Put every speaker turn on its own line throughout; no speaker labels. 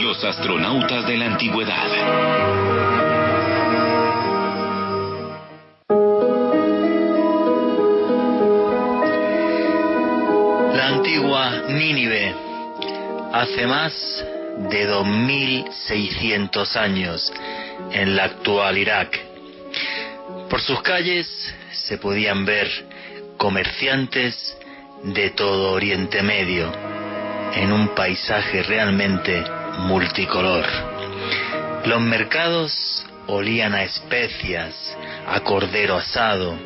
Los astronautas de la antigüedad.
La antigua Nínive, hace más de 2600 años, en la actual Irak. Por sus calles se podían ver comerciantes de todo Oriente Medio, en un paisaje realmente multicolor. Los mercados olían a especias, a cordero asado,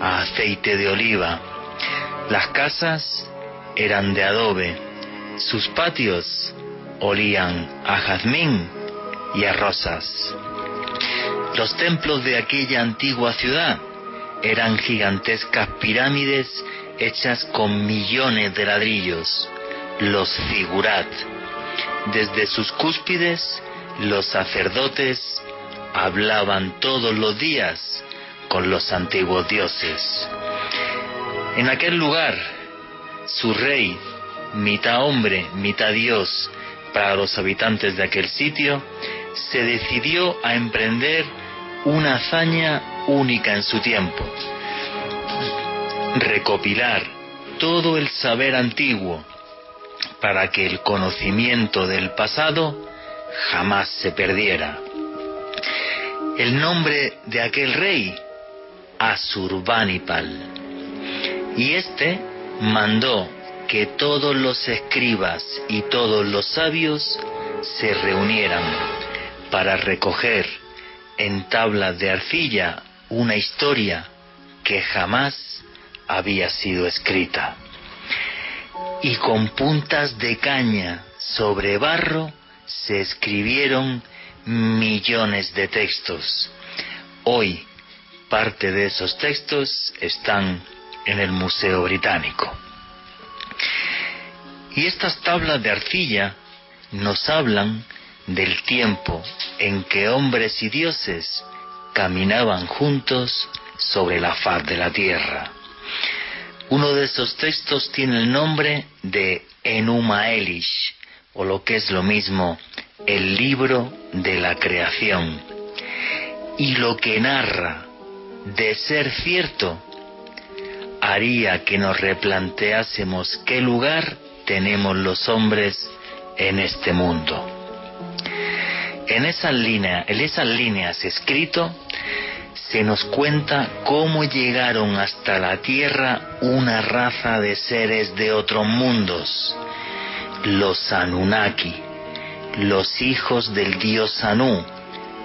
a aceite de oliva. Las casas eran de adobe, sus patios olían a jazmín y a rosas. Los templos de aquella antigua ciudad eran gigantescas pirámides hechas con millones de ladrillos, los figurat. Desde sus cúspides, los sacerdotes hablaban todos los días con los antiguos dioses. En aquel lugar, su rey, mitad hombre, mitad dios, para los habitantes de aquel sitio, se decidió a emprender una hazaña única en su tiempo recopilar todo el saber antiguo para que el conocimiento del pasado jamás se perdiera. El nombre de aquel rey, Asurbanipal. Y éste mandó que todos los escribas y todos los sabios se reunieran para recoger en tablas de arcilla una historia que jamás había sido escrita. Y con puntas de caña sobre barro se escribieron millones de textos. Hoy parte de esos textos están en el Museo Británico. Y estas tablas de arcilla nos hablan del tiempo en que hombres y dioses caminaban juntos sobre la faz de la tierra. Uno de esos textos tiene el nombre de Enuma Elish, o lo que es lo mismo, el libro de la creación. Y lo que narra, de ser cierto, haría que nos replanteásemos qué lugar tenemos los hombres en este mundo. En esas líneas, en esas líneas escrito, se nos cuenta cómo llegaron hasta la Tierra una raza de seres de otros mundos, los Anunnaki, los hijos del dios Anu,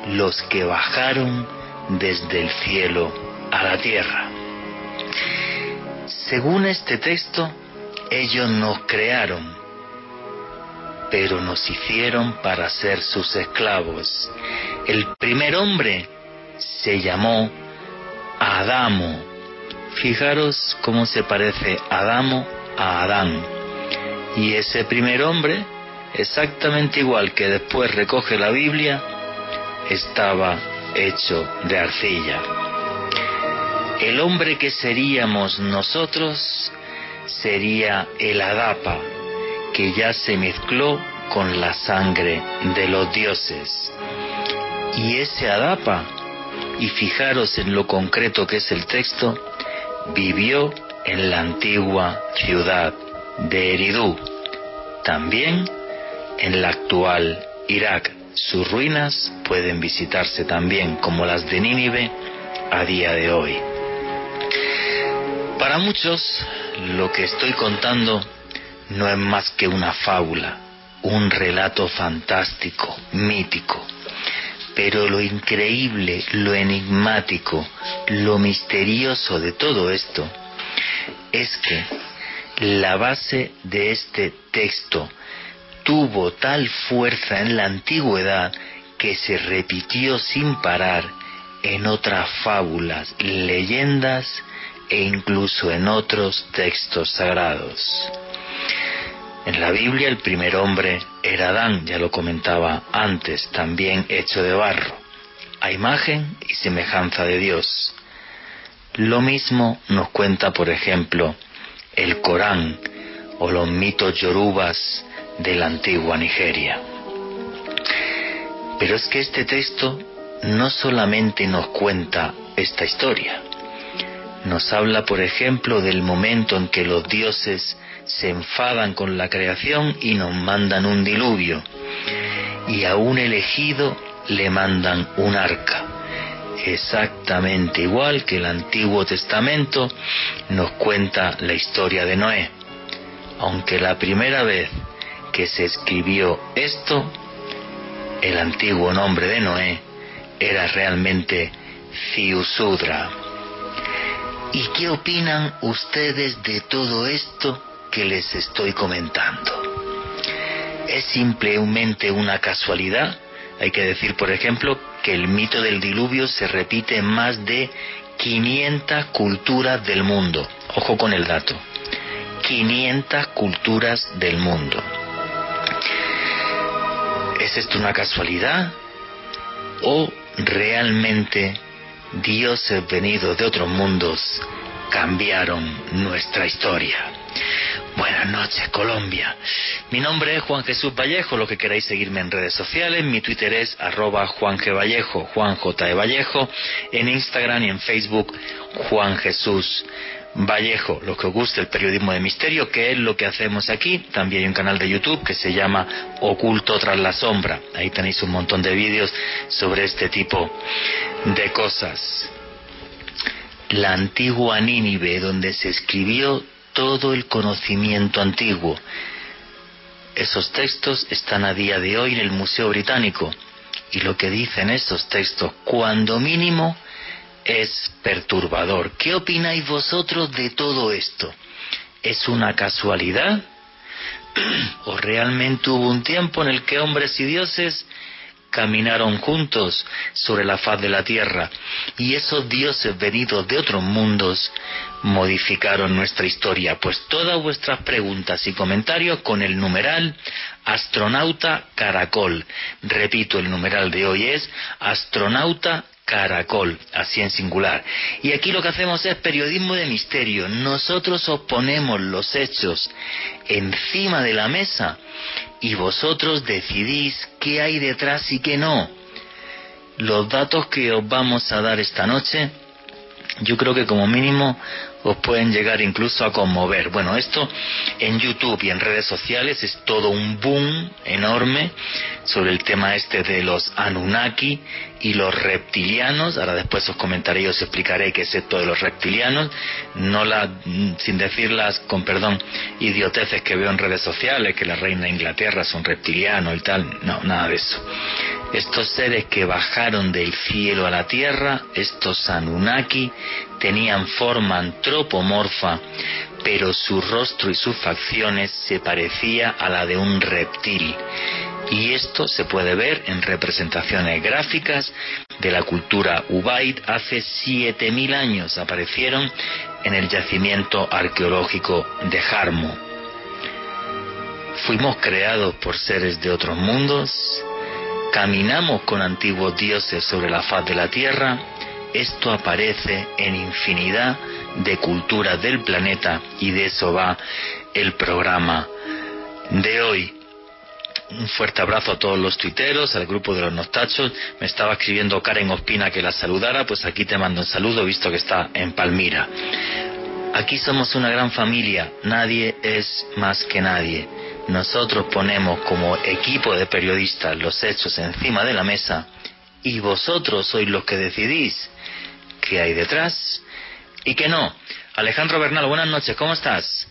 los que bajaron desde el cielo a la Tierra. Según este texto, ellos nos crearon, pero nos hicieron para ser sus esclavos. El primer hombre se llamó Adamo. Fijaros cómo se parece Adamo a Adán. Y ese primer hombre, exactamente igual que después recoge la Biblia, estaba hecho de arcilla. El hombre que seríamos nosotros sería el Adapa, que ya se mezcló con la sangre de los dioses. Y ese Adapa y fijaros en lo concreto que es el texto, vivió en la antigua ciudad de Eridú, también en la actual Irak. Sus ruinas pueden visitarse también como las de Nínive a día de hoy. Para muchos, lo que estoy contando no es más que una fábula, un relato fantástico, mítico. Pero lo increíble, lo enigmático, lo misterioso de todo esto es que la base de este texto tuvo tal fuerza en la antigüedad que se repitió sin parar en otras fábulas, leyendas e incluso en otros textos sagrados. En la Biblia el primer hombre era Adán, ya lo comentaba antes, también hecho de barro, a imagen y semejanza de Dios. Lo mismo nos cuenta, por ejemplo, el Corán o los mitos yorubas de la antigua Nigeria. Pero es que este texto no solamente nos cuenta esta historia, nos habla, por ejemplo, del momento en que los dioses se enfadan con la creación y nos mandan un diluvio, y a un elegido le mandan un arca, exactamente igual que el Antiguo Testamento nos cuenta la historia de Noé, aunque la primera vez que se escribió esto, el antiguo nombre de Noé era realmente Ciusudra. ¿Y qué opinan ustedes de todo esto que les estoy comentando? ¿Es simplemente una casualidad? Hay que decir, por ejemplo, que el mito del diluvio se repite en más de 500 culturas del mundo. Ojo con el dato. 500 culturas del mundo. ¿Es esto una casualidad? ¿O realmente dioses venidos de otros mundos cambiaron nuestra historia? Buenas noches, Colombia. Mi nombre es Juan Jesús Vallejo, lo que queráis seguirme en redes sociales. Mi Twitter es arroba Juan G. Vallejo, Juan J. E. Vallejo. En Instagram y en Facebook, Juan Jesús Vallejo, lo que os guste el periodismo de misterio, que es lo que hacemos aquí. También hay un canal de YouTube que se llama Oculto tras la sombra. Ahí tenéis un montón de vídeos sobre este tipo de cosas. La antigua Nínive, donde se escribió todo el conocimiento antiguo. Esos textos están a día de hoy en el Museo Británico y lo que dicen esos textos, cuando mínimo, es perturbador. ¿Qué opináis vosotros de todo esto? ¿Es una casualidad? ¿O realmente hubo un tiempo en el que hombres y dioses caminaron juntos sobre la faz de la tierra y esos dioses venidos de otros mundos modificaron nuestra historia. Pues todas vuestras preguntas y comentarios con el numeral astronauta caracol. Repito, el numeral de hoy es astronauta caracol, así en singular. Y aquí lo que hacemos es periodismo de misterio. Nosotros os ponemos los hechos encima de la mesa y vosotros decidís qué hay detrás y qué no. Los datos que os vamos a dar esta noche, yo creo que como mínimo os pueden llegar incluso a conmover. Bueno, esto en YouTube y en redes sociales es todo un boom enorme sobre el tema este de los Anunnaki y los reptilianos. Ahora después os comentaré y os explicaré qué es esto de los reptilianos. No la, sin decirlas con perdón, idioteces que veo en redes sociales, que la reina de Inglaterra es un reptiliano y tal. No, nada de eso. Estos seres que bajaron del cielo a la tierra, estos Anunnaki, tenían forma antropomorfa, pero su rostro y sus facciones se parecía a la de un reptil. Y esto se puede ver en representaciones gráficas de la cultura Ubaid hace 7000 años. Aparecieron en el yacimiento arqueológico de Jarmo. Fuimos creados por seres de otros mundos, caminamos con antiguos dioses sobre la faz de la tierra, esto aparece en infinidad de culturas del planeta y de eso va el programa de hoy. Un fuerte abrazo a todos los tuiteros, al grupo de los nostachos. Me estaba escribiendo Karen Ospina que la saludara, pues aquí te mando un saludo visto que está en Palmira. Aquí somos una gran familia, nadie es más que nadie. Nosotros ponemos como equipo de periodistas los hechos encima de la mesa y vosotros sois los que decidís qué hay detrás y qué no. Alejandro Bernal, buenas noches, ¿cómo estás?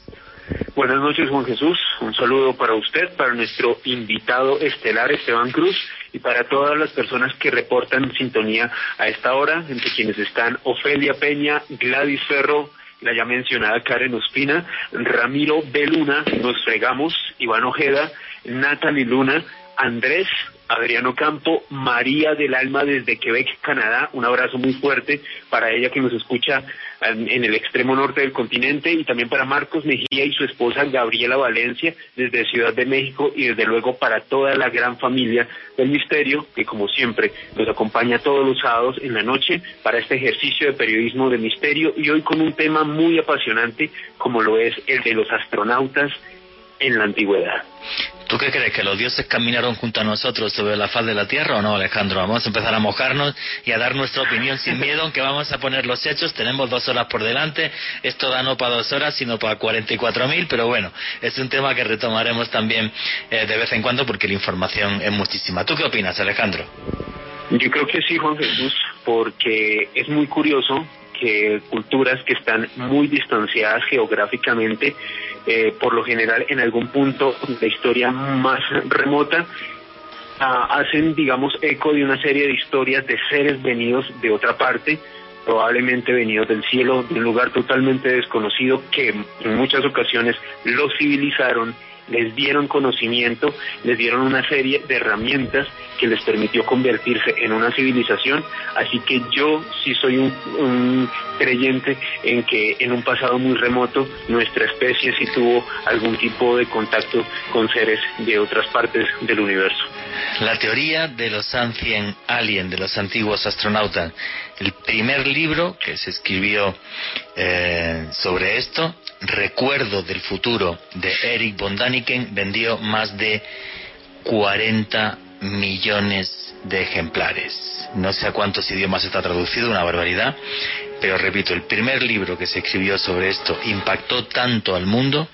Buenas noches, Juan Jesús. Un saludo para usted, para nuestro invitado estelar, Esteban Cruz, y para todas las personas que reportan sintonía a esta hora, entre quienes están Ofelia Peña, Gladys Ferro, la ya mencionada Karen Ospina, Ramiro Beluna, nos fregamos, Iván Ojeda, Natalie Luna, Andrés Adriano Campo, María del Alma desde Quebec, Canadá. Un abrazo muy fuerte para ella que nos escucha en el extremo norte del continente y también para Marcos Mejía y su esposa Gabriela Valencia desde Ciudad de México y desde luego para toda la gran familia del misterio que como siempre nos acompaña todos los sábados en la noche para este ejercicio de periodismo de misterio y hoy con un tema muy apasionante como lo es el de los astronautas en la antigüedad.
¿Tú qué crees? ¿Que los dioses caminaron junto a nosotros sobre la faz de la tierra o no, Alejandro? Vamos a empezar a mojarnos y a dar nuestra opinión sin miedo, aunque vamos a poner los hechos. Tenemos dos horas por delante. Esto da no para dos horas, sino para 44.000, pero bueno, es un tema que retomaremos también eh, de vez en cuando porque la información es muchísima. ¿Tú qué opinas, Alejandro?
Yo creo que sí, Juan Jesús, porque es muy curioso que culturas que están muy distanciadas geográficamente, eh, por lo general en algún punto de historia más remota, ah, hacen, digamos, eco de una serie de historias de seres venidos de otra parte, probablemente venidos del cielo, de un lugar totalmente desconocido que en muchas ocasiones los civilizaron les dieron conocimiento, les dieron una serie de herramientas que les permitió convertirse en una civilización. Así que yo sí soy un, creyente en que en un pasado muy remoto nuestra especie sí tuvo algún tipo de contacto con seres de otras partes del universo.
La teoría de los Ancient Alien, de los antiguos astronautas. El primer libro que se escribió eh, sobre esto, Recuerdo del futuro, de Eric von Daniken, vendió más de 40 millones de ejemplares. No sé a cuántos idiomas está traducido, una barbaridad, pero repito, el primer libro que se escribió sobre esto impactó tanto al mundo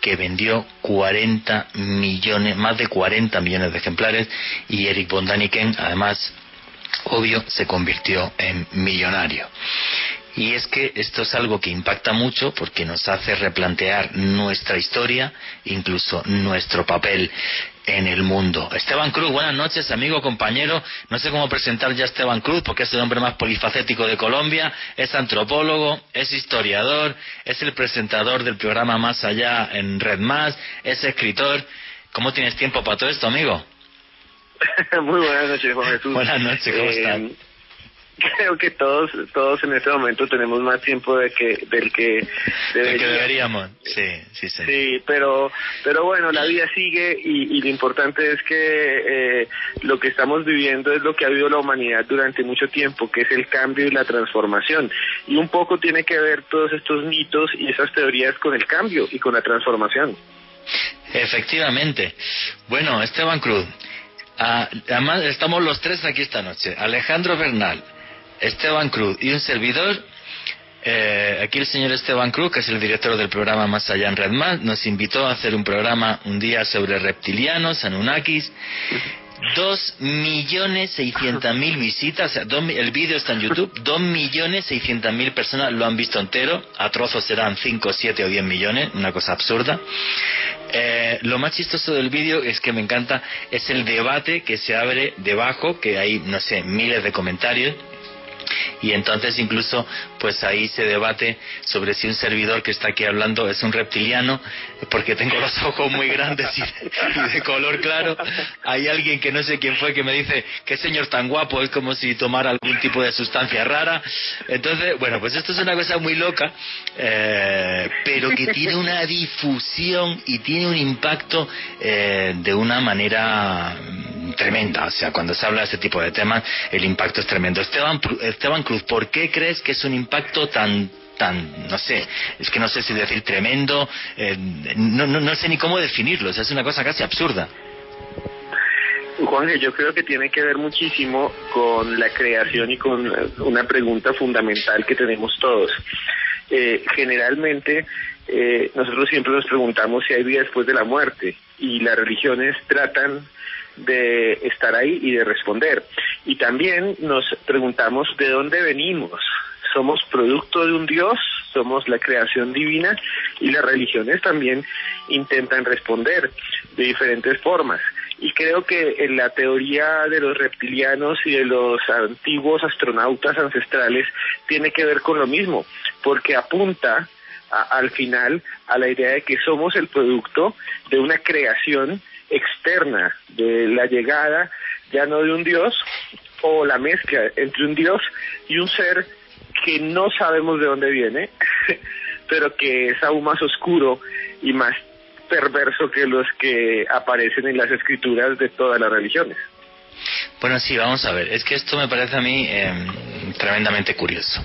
que vendió 40 millones, más de 40 millones de ejemplares y Eric von Daniken, además, obvio, se convirtió en millonario. Y es que esto es algo que impacta mucho porque nos hace replantear nuestra historia, incluso nuestro papel en el mundo. Esteban Cruz, buenas noches, amigo, compañero. No sé cómo presentar ya a Esteban Cruz porque es el hombre más polifacético de Colombia. Es antropólogo, es historiador, es el presentador del programa Más Allá en Red Más, es escritor. ¿Cómo tienes tiempo para todo esto, amigo?
Muy buenas noches, Juan Jesús.
Buenas noches, ¿cómo eh, estás?
creo que todos todos en este momento tenemos más tiempo de que del que,
deberíamos. sí sí sí.
Sí pero pero bueno la vida sigue y, lo importante es que eh, lo que estamos viviendo es lo que ha vivido la humanidad durante mucho tiempo que es el cambio y la transformación. Y un poco tiene que ver todos estos mitos y esas teorías con el cambio y con la transformación.
Efectivamente. Bueno Esteban Cruz ah, estamos los tres aquí esta noche Alejandro Bernal Esteban Cruz y un servidor. Eh, aquí el señor Esteban Cruz, que es el director del programa Más Allá en Red Más, nos invitó a hacer un programa un día sobre reptilianos, Anunnakis. Dos millones seiscientas mil visitas, el vídeo está en YouTube, dos millones seiscientas mil personas lo han visto entero, a trozos serán cinco, siete o diez millones, una cosa absurda. Eh, lo más chistoso del vídeo es que me encanta, es el debate que se abre debajo, que hay, no sé, miles de comentarios, y entonces incluso pues ahí se debate sobre si un servidor que está aquí hablando es un reptiliano porque tengo los ojos muy grandes y de, color claro. Hay alguien que no sé quién fue que me dice qué señor tan guapo es como si tomara algún tipo de sustancia rara entonces bueno pues esto es una cosa muy loca eh, pero que tiene una difusión y tiene un impacto eh, de una manera tremenda. O sea, cuando se habla de este tipo de temas, el impacto es tremendo. Esteban, Esteban Cruz, ¿por qué crees que es un impacto tan tan, no sé, es que no sé si decir tremendo, eh, no, no, no sé ni cómo definirlo, es una cosa casi absurda.
Juan, yo creo que tiene que ver muchísimo con la creación y con una pregunta fundamental que tenemos todos. Eh, generalmente eh, nosotros siempre nos preguntamos si hay vida después de la muerte y las religiones tratan de estar ahí y de responder. Y también nos preguntamos de dónde venimos. ¿Somos producto de un Dios? ¿Somos la creación divina? Y las religiones también intentan responder de diferentes formas. Y creo que en la teoría de los reptilianos y de los antiguos astronautas ancestrales tiene que ver con lo mismo, porque apunta al final a la idea de que somos el producto de una creación externa de la llegada ya no de un Dios o la mezcla entre un Dios y un ser que no sabemos de dónde viene, pero que es aún más oscuro y más perverso que los que aparecen en las escrituras de todas las religiones.
Bueno, sí, vamos a ver. Es que esto me parece a mí em, tremendamente curioso.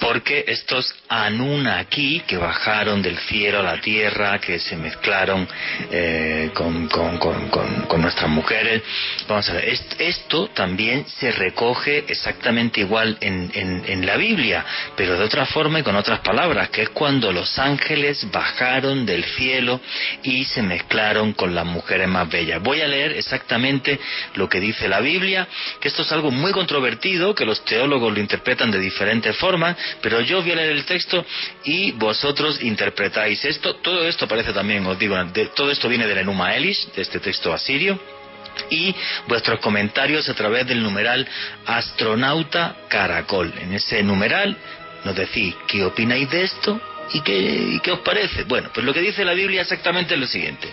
Porque estos aquí que bajaron del cielo a la tierra, que se mezclaron eh, con, con, nuestras mujeres, vamos a ver, esto también se recoge exactamente igual en, en la Biblia, pero de otra forma y con otras palabras, que es cuando los ángeles bajaron del cielo y se mezclaron con las mujeres más bellas. Voy a leer exactamente lo que dice la Biblia, que esto es algo muy controvertido, que los teólogos lo interpretan de diferentes formas, pero yo voy a leer el texto y vosotros interpretáis esto. Todo esto parece también, os digo, todo esto viene del Enuma Elis, de este texto asirio y vuestros comentarios a través del numeral astronauta caracol. En ese numeral nos decís qué opináis de esto y qué, qué os parece. Bueno, pues lo que dice la Biblia exactamente es lo siguiente.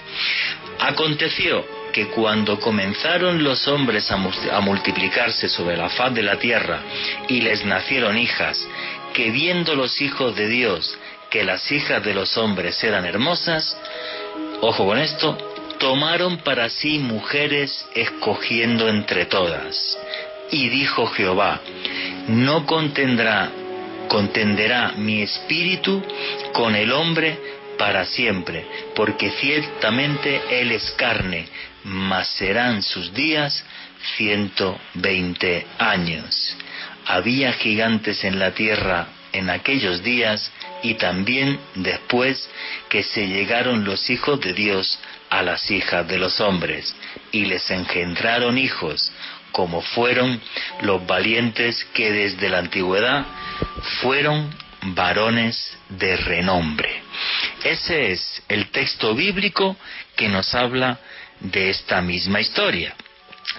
Aconteció que cuando comenzaron los hombres a multiplicarse sobre la faz de la tierra y les nacieron hijas, que viendo los hijos de Dios que las hijas de los hombres eran hermosas, ojo con esto, tomaron para sí mujeres escogiendo entre todas. Y dijo Jehová, no contendrá, contenderá mi espíritu con el hombre para siempre, porque ciertamente él es carne, mas serán sus días ciento veinte años. Había gigantes en la tierra en aquellos días y también después que se llegaron los hijos de Dios a las hijas de los hombres y les engendraron hijos, como fueron los valientes que desde la antigüedad fueron varones de renombre. Ese es el texto bíblico que nos habla de esta misma historia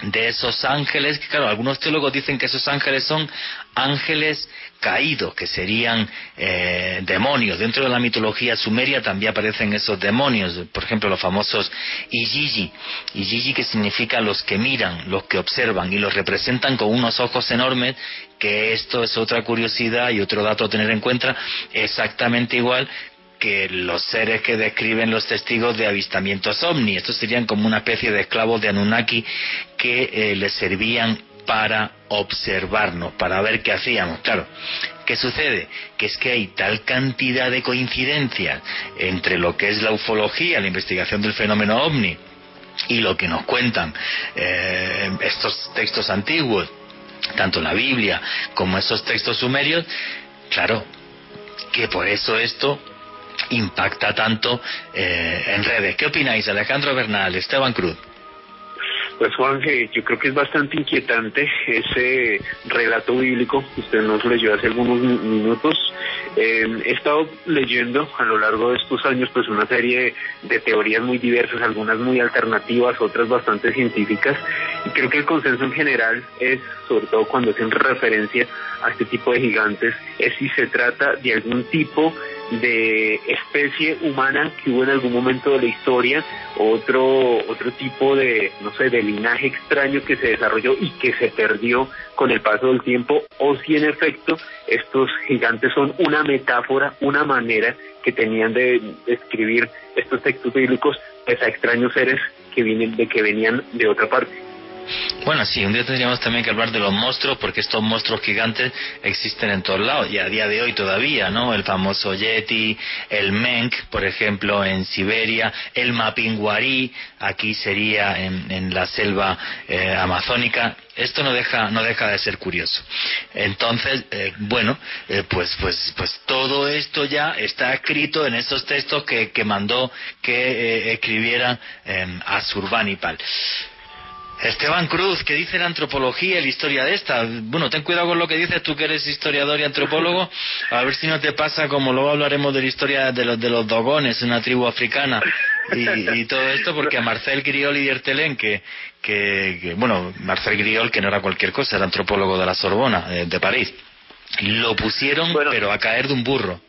de esos ángeles, que claro, algunos teólogos dicen que esos ángeles son ángeles caídos, que serían eh, demonios. Dentro de la mitología sumeria también aparecen esos demonios, por ejemplo, los famosos Ijiji. Ijiji que significa los que miran, los que observan, y los representan con unos ojos enormes, que esto es otra curiosidad y otro dato a tener en cuenta, exactamente igual que los seres que describen los testigos de avistamientos ovni. Estos serían como una especie de esclavos de Anunnaki que eh, les servían para observarnos, para ver qué hacíamos. Claro, ¿qué sucede? Que es que hay tal cantidad de coincidencias entre lo que es la ufología, la investigación del fenómeno ovni, y lo que nos cuentan eh, estos textos antiguos, tanto la Biblia como esos textos sumerios, claro, que por eso esto impacta tanto eh, en redes. ¿Qué opináis, Alejandro Bernal, Esteban Cruz?
Pues Juan, yo creo que es bastante inquietante ese relato bíblico que usted nos leyó hace algunos minutos. Eh, he estado leyendo a lo largo de estos años pues una serie de teorías muy diversas, algunas muy alternativas, otras bastante científicas, y creo que el consenso en general es, sobre todo cuando hacen referencia a este tipo de gigantes, es si se trata de algún tipo de especie humana que hubo en algún momento de la historia, otro, otro tipo de, no sé, de linaje extraño que se desarrolló y que se perdió con el paso del tiempo, o si en efecto estos gigantes son una metáfora, una manera que tenían de describir estos textos bíblicos pues, a extraños seres que vienen de que venían de otra parte.
Bueno, sí, un día tendríamos también que hablar de los monstruos, porque estos monstruos gigantes existen en todos lados, y a día de hoy todavía, ¿no? El famoso Yeti, el Menk, por ejemplo, en Siberia, el Mapinguari, aquí sería en, la selva eh, amazónica. Esto no deja, no deja de ser curioso. Entonces, eh, bueno, eh, pues, pues, pues todo esto ya está escrito en esos textos que, que mandó que escribieran Asurbanipal. Esteban Cruz, ¿qué dice la antropología y la historia de esta? Bueno, ten cuidado con lo que dices tú que eres historiador y antropólogo, a ver si no te pasa como luego hablaremos de la historia de los, de los dogones, una tribu africana y, todo esto, porque a Marcel Griol y Diertelén, que, que, bueno, Marcel Griol que no era cualquier cosa, era antropólogo de la Sorbona, de, de París, lo pusieron pero a caer de un burro.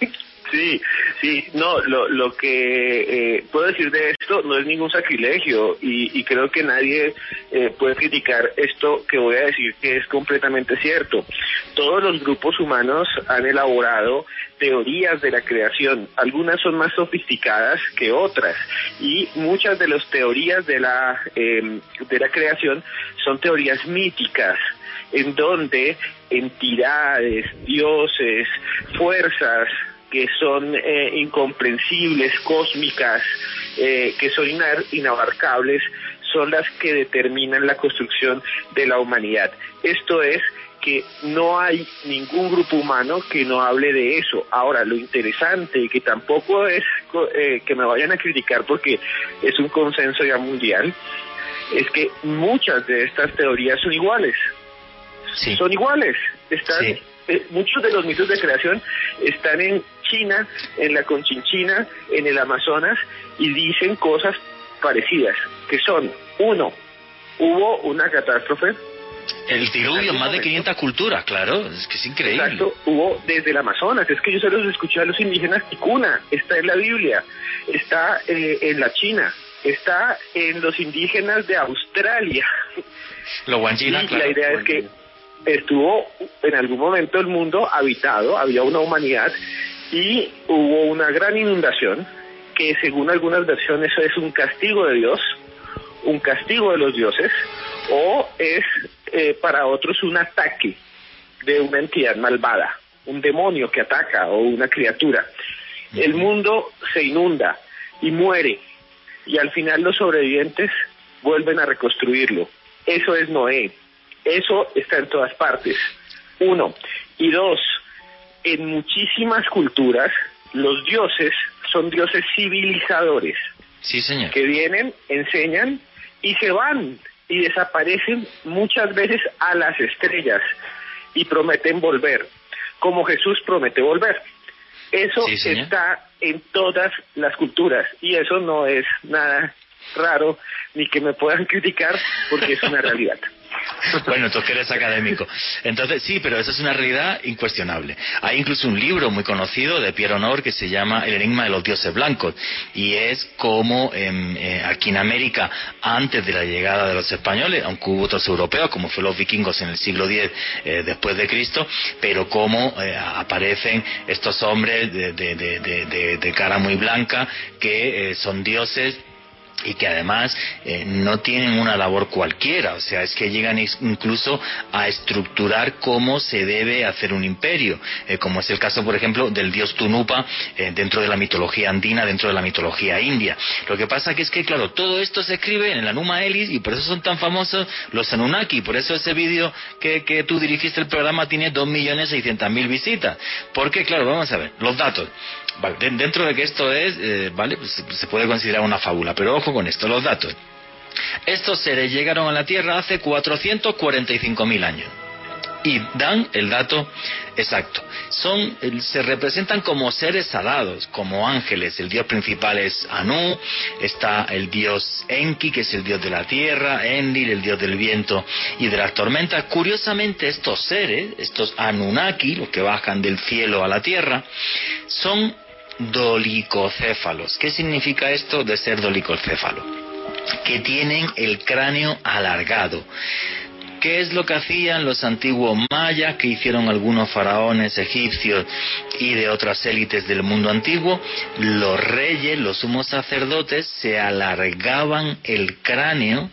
Sí, sí, no, lo, lo que eh, puedo decir de esto no es ningún sacrilegio y, y creo que nadie eh, puede criticar esto que voy a decir que es completamente cierto. Todos los grupos humanos han elaborado teorías de la creación, algunas son más sofisticadas que otras y muchas de las teorías de la, eh, de la creación son teorías míticas en donde entidades, dioses, fuerzas que son eh, incomprensibles, cósmicas, eh, que son inabarcables, son las que determinan la construcción de la humanidad. Esto es que no hay ningún grupo humano que no hable de eso. Ahora, lo interesante, y que tampoco es eh, que me vayan a criticar porque es un consenso ya mundial, es que muchas de estas teorías son iguales. Son iguales. Están, eh, muchos de los mitos de creación están en China, en la Conchinchina, en el Amazonas, y dicen cosas parecidas, que son, uno, hubo una catástrofe,
el diluvio, más de 500 culturas, claro, es que es increíble.
Exacto, hubo desde el Amazonas, es que yo se los escuché a los indígenas Ticuna, está en la Biblia, está eh, en la China, está en los indígenas de Australia.
Lo guanchina,
y la idea es que estuvo en algún momento el mundo habitado, había una humanidad y hubo una gran inundación que según algunas versiones es un castigo de Dios, un castigo de los dioses, o es eh, para otros un ataque de una entidad malvada, un demonio que ataca o una criatura. El mundo se inunda y muere y al final los sobrevivientes vuelven a reconstruirlo. Eso es Noé. Eso está en todas partes. Uno. Y dos, en muchísimas culturas los dioses son dioses civilizadores.
Sí, señor.
Que vienen, enseñan y se van y desaparecen muchas veces a las estrellas y prometen volver, como Jesús promete volver. Eso está en todas las culturas y eso no es nada raro ni que me puedan criticar porque es una realidad.
Bueno, tú que eres académico. Entonces, sí, pero esa es una realidad incuestionable. Hay incluso un libro muy conocido de Pierre Honor que se llama El enigma de los dioses blancos y es como eh, aquí en América, antes de la llegada de los españoles, aunque hubo otros europeos, como fue los vikingos en el siglo X eh, después de Cristo, pero cómo eh, aparecen estos hombres de, de, cara muy blanca que son dioses y que además eh, no tienen una labor cualquiera, o sea, es que llegan incluso a estructurar cómo se debe hacer un imperio, eh, como es el caso, por ejemplo, del dios Tunupa eh, dentro de la mitología andina, dentro de la mitología india. Lo que pasa que es que, claro, todo esto se escribe en el Anuma Elis y por eso son tan famosos los Anunnaki, por eso ese vídeo que, que tú dirigiste el programa tiene 2.600.000 visitas. Porque, claro, vamos a ver, los datos. Dentro de que esto es, vale, pues se puede considerar una fábula, pero ojo con esto, los datos. Estos seres llegaron a la Tierra hace 445.000 años. Y dan el dato exacto. Son, se representan como seres alados, como ángeles. El dios principal es Anu, está el dios Enki, que es el dios de la tierra, Enlil, el dios del viento y de las tormentas. Curiosamente, estos seres, estos Anunnaki, los que bajan del cielo a la tierra, son dolicocéfalos. ¿Qué significa esto de ser dolicocéfalo? Que tienen el cráneo alargado. ¿Qué es lo que hacían los antiguos mayas, que hicieron algunos faraones egipcios y de otras élites del mundo antiguo? Los reyes, los sumos sacerdotes, se alargaban el cráneo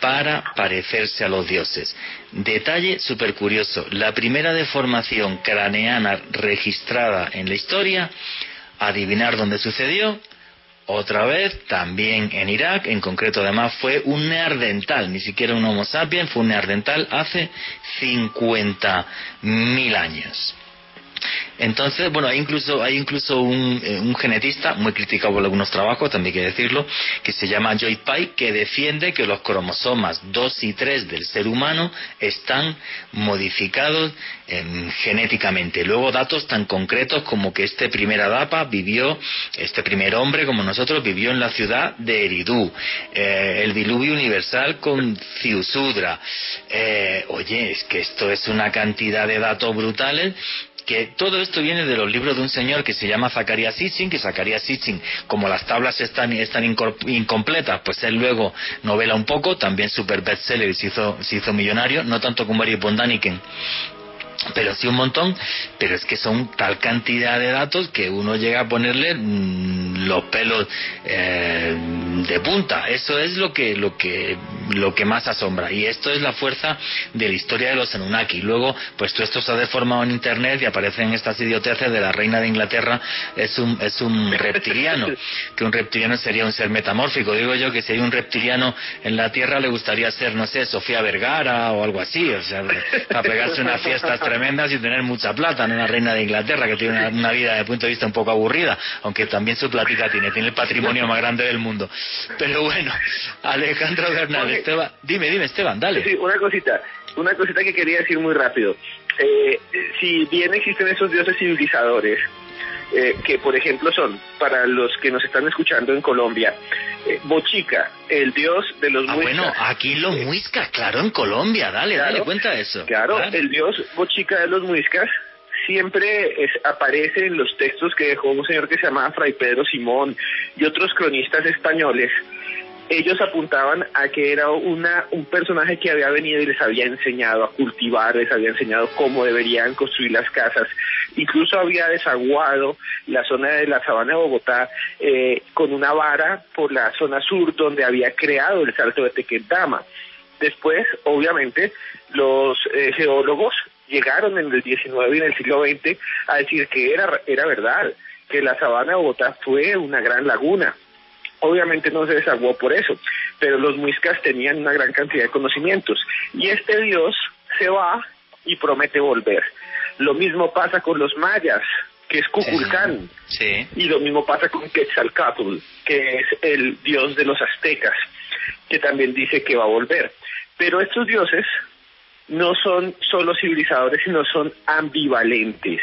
para parecerse a los dioses. Detalle súper curioso, la primera deformación craneana registrada en la historia adivinar dónde sucedió. Otra vez, también en Irak, en concreto además fue un neardental, ni siquiera un Homo sapiens, fue un neardental hace 50.000 años. Entonces, bueno, hay incluso, hay incluso un, eh, un, genetista, muy criticado por algunos trabajos, también hay que decirlo, que se llama Joy Pye, que defiende que los cromosomas 2 y 3 del ser humano están modificados em, genéticamente. Luego datos tan concretos como que este primer Adapa vivió, este primer hombre como nosotros, vivió en la ciudad de Eridú, eh, el diluvio universal con Ciusudra. Eh, oye, es que esto es una cantidad de datos brutales que todo esto viene de los libros de un señor que se llama Zacarías Sitchin, que Zacarías Sitchin, como las tablas están, están incompletas, pues él luego novela un poco, también super bestseller y se hizo, se hizo millonario, no tanto como Mario Bondaniken, pero sí un montón, pero es que son tal cantidad de datos que uno llega a ponerle mm, los pelos eh, de punta. Eso es lo que, lo que lo que más asombra. Y esto es la fuerza de la historia de los Anunnaki. Luego, pues todo esto se ha deformado en Internet y aparecen estas idioteces de la reina de Inglaterra es un, es un reptiliano, que un reptiliano sería un ser metamórfico. Digo yo que si hay un reptiliano en la Tierra le gustaría ser, no sé, Sofía Vergara o algo así, o sea, para pegarse unas fiestas tremendas y tener mucha plata, no una reina de Inglaterra que tiene una, vida desde el punto de vista un poco aburrida, aunque también su platica tiene, tiene el patrimonio más grande del mundo. Pero bueno, Alejandro Bernal, Esteban, dime, dime Esteban, dale.
Sí, una cosita, una cosita que quería decir muy rápido. Eh, si bien existen esos dioses civilizadores, eh, que por ejemplo son, para los que nos están escuchando en Colombia, eh, Bochica, el dios de los
ah,
muiscas.
Bueno, aquí los muiscas, claro, en Colombia, dale, dale, cuenta eso.
Claro, el dios Bochica de los muiscas siempre aparece en los textos que dejó un señor que se llamaba Fray Pedro Simón y otros cronistas españoles ellos apuntaban a que era una, un personaje que había venido y les había enseñado a cultivar, les había enseñado cómo deberían construir las casas, incluso había desaguado la zona de la sabana de Bogotá eh, con una vara por la zona sur donde había creado el salto de Tequendama. Después, obviamente, los eh, geólogos llegaron en el 19 y en el siglo XX a decir que era, era verdad, que la sabana de Bogotá fue una gran laguna Obviamente no se desaguó por eso, pero los muiscas tenían una gran cantidad de conocimientos. Y este dios se va y promete volver. Lo mismo pasa con los mayas, que es Cuculcán. Y lo mismo pasa con Quetzalcatl, que es el dios de los aztecas, que también dice que va a volver. Pero estos dioses no son solo civilizadores, sino son ambivalentes.